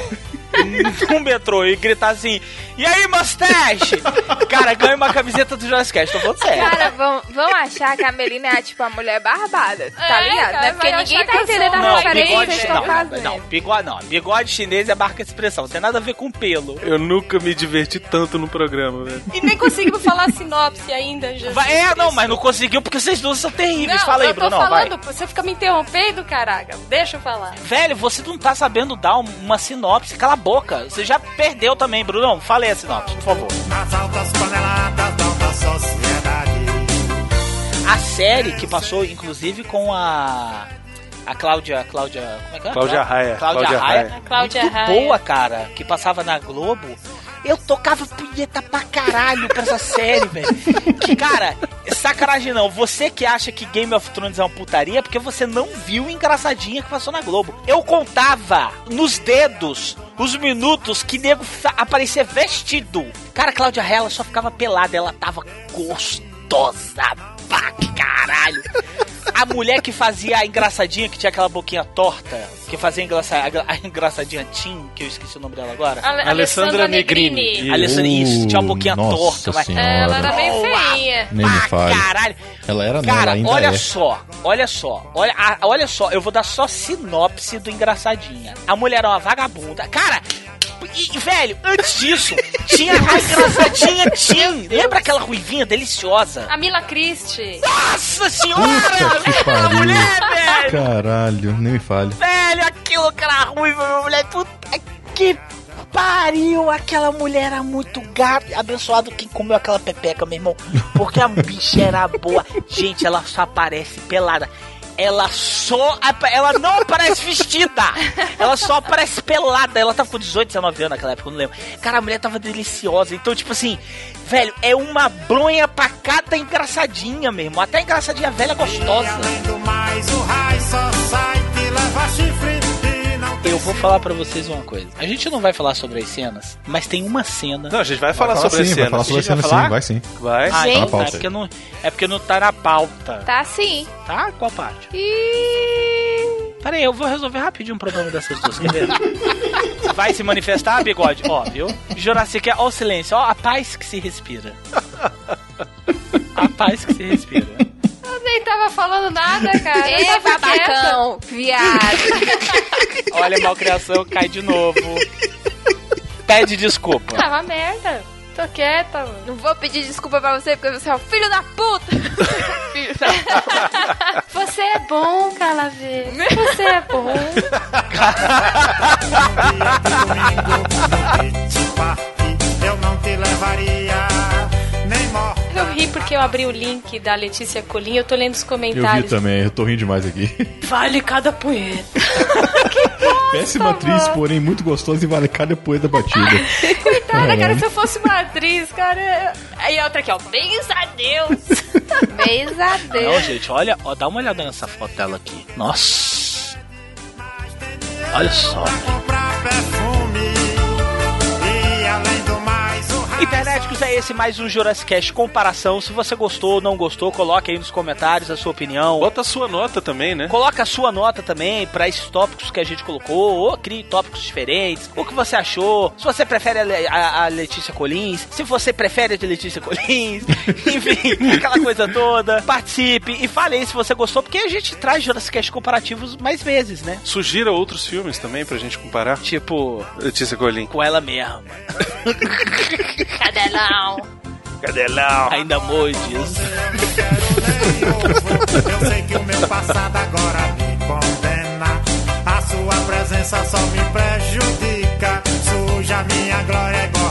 no metrô e gritar assim, e aí, mustache? Cara, ganha uma camiseta do Jurassic Cast, tô falando sério. Cara, vão, vão achar que a Melina é tipo a mulher barbada, tá É, ligado? cara, né? Porque vai ninguém tá entendendo a Não, referência que não, estão fazendo. não, bigode não. Bigode chinês é marca de expressão, não tem nada a ver com pelo. Eu nunca me diverti tanto no programa, velho. E nem conseguimos falar sinopse ainda, Jesus. Vai, é, não, mas não conseguiu porque vocês duas são terríveis. Não, Fala aí, eu tô Bruno, vai. falando, você fica me interrompendo, caraca. Deixa eu falar. Velho, você não tá sabendo dar um- uma sinopse, cala boca. Você já perdeu também, Brunão. Fala aí a sinopse, por favor. Nas altas paneladas da alta sociedade. A série que passou, inclusive, com a. A Cláudia. Cláudia. Como é que é? Cláudia Raia. Cláudia, Cláudia Raia. Raia. Cláudia Muito Raia. boa, cara. Que passava na Globo. Eu tocava punheta pra caralho pra essa série, velho. Que, cara, sacanagem não. Você que acha que Game of Thrones é uma putaria, é porque você não viu o engraçadinha que passou na Globo. Eu contava nos dedos os minutos que nego aparecia vestido. Cara, Cláudia Raia, ela só ficava pelada. Ela tava gostosa pra caralho. A mulher que fazia a engraçadinha, que tinha aquela boquinha torta, que fazia a, engraça- a gra- a engraçadinha Tim, que eu esqueci o nome dela agora. Ale- Alessandra Negrini. Alessandra, isso, tinha uma boquinha Nossa torta, mas. Ela era bem feinha. Nem me fale. caralho. Ela era, não, Cara, ela ainda olha é. só, olha só, olha, a- olha só, eu vou dar só sinopse do engraçadinha. A mulher é uma vagabunda. Cara, e, velho, antes disso, tinha a engraçadinha Tim. Lembra aquela ruivinha deliciosa? A Mila Christie. Nossa senhora! Puta Aquela mulher, velho! Caralho, nem me fale. Velho, aquilo que era ruiva, minha mulher, puta que pariu! Aquela mulher era muito gato. Abençoado quem comeu aquela pepeca, meu irmão. Porque a bicha era boa. Gente, ela só aparece pelada. Ela só. Ela não aparece vestida! Ela só aparece pelada. Ela tava com 18, 19 anos naquela época, eu não lembro. Cara, a mulher tava deliciosa. Então, tipo assim, velho, é uma bronha pra cada engraçadinha, meu irmão. Até engraçadinha velha E gostosa. além do mais, o High Society leva chifre e Eu vou falar pra vocês uma coisa. A gente não vai falar sobre as cenas, mas tem uma cena. Não, a gente vai falar Vai falar sobre sim, a vai cena. falar sobre a gente cena falar? sim, vai sim. Vai. Ah, Gente. então Tá na tá, pauta é porque, não, é porque não tá na pauta. Tá sim. Tá? Qual parte? E... Pera aí, eu vou resolver rapidinho o problema dessas duas, quer ver? Vai se manifestar, bigode? Ó, viu? Jurassic, ó o silêncio, ó a paz que se respira. A paz que se respira. Nem tava falando nada, cara. Quieta. babacão, viado. Olha, malcriação cai de novo. Pede desculpa. Tava merda. Tô quieta, mano. Não vou pedir desculpa pra você porque você é o filho da puta. filho da... Você é bom, Calaveira. Você é bom. Eu não te levaria ri porque eu abri o link da Letícia Colim eu tô lendo os Eu vi comentários. também, eu tô rindo demais aqui. Vale cada punheta. Péssima atriz, porém muito gostosa e vale cada poeta batida. Coitada, É. cara, se eu fosse uma atriz, cara. Aí a outra aqui, ó. Bens a Deus. Beijo a Não, Deus. gente, olha, ó, dá uma olhada nessa foto dela aqui. Nossa. Olha só. Comprar Cibernéticos, é esse mais um Jurassic Cast comparação. Se você gostou ou não gostou, coloque aí nos comentários a sua opinião. Bota a sua nota também, né? Coloca a sua nota também para esses tópicos que a gente colocou, ou crie tópicos diferentes. O que você achou? Se você prefere a, Le- a- a Letícia Colins, se você prefere a de Letícia Colins, enfim, aquela coisa toda. Participe e fale aí se você gostou, porque a gente traz Jurassic Cast comparativos mais vezes, né? Sugira outros filmes também pra gente comparar. Tipo, Letícia Colin. com ela mesma. Cadelão. Cadelão. Ainda modes. Eu sei que o meu passado agora me condena. A sua presença só me prejudica. Suja minha glória agora.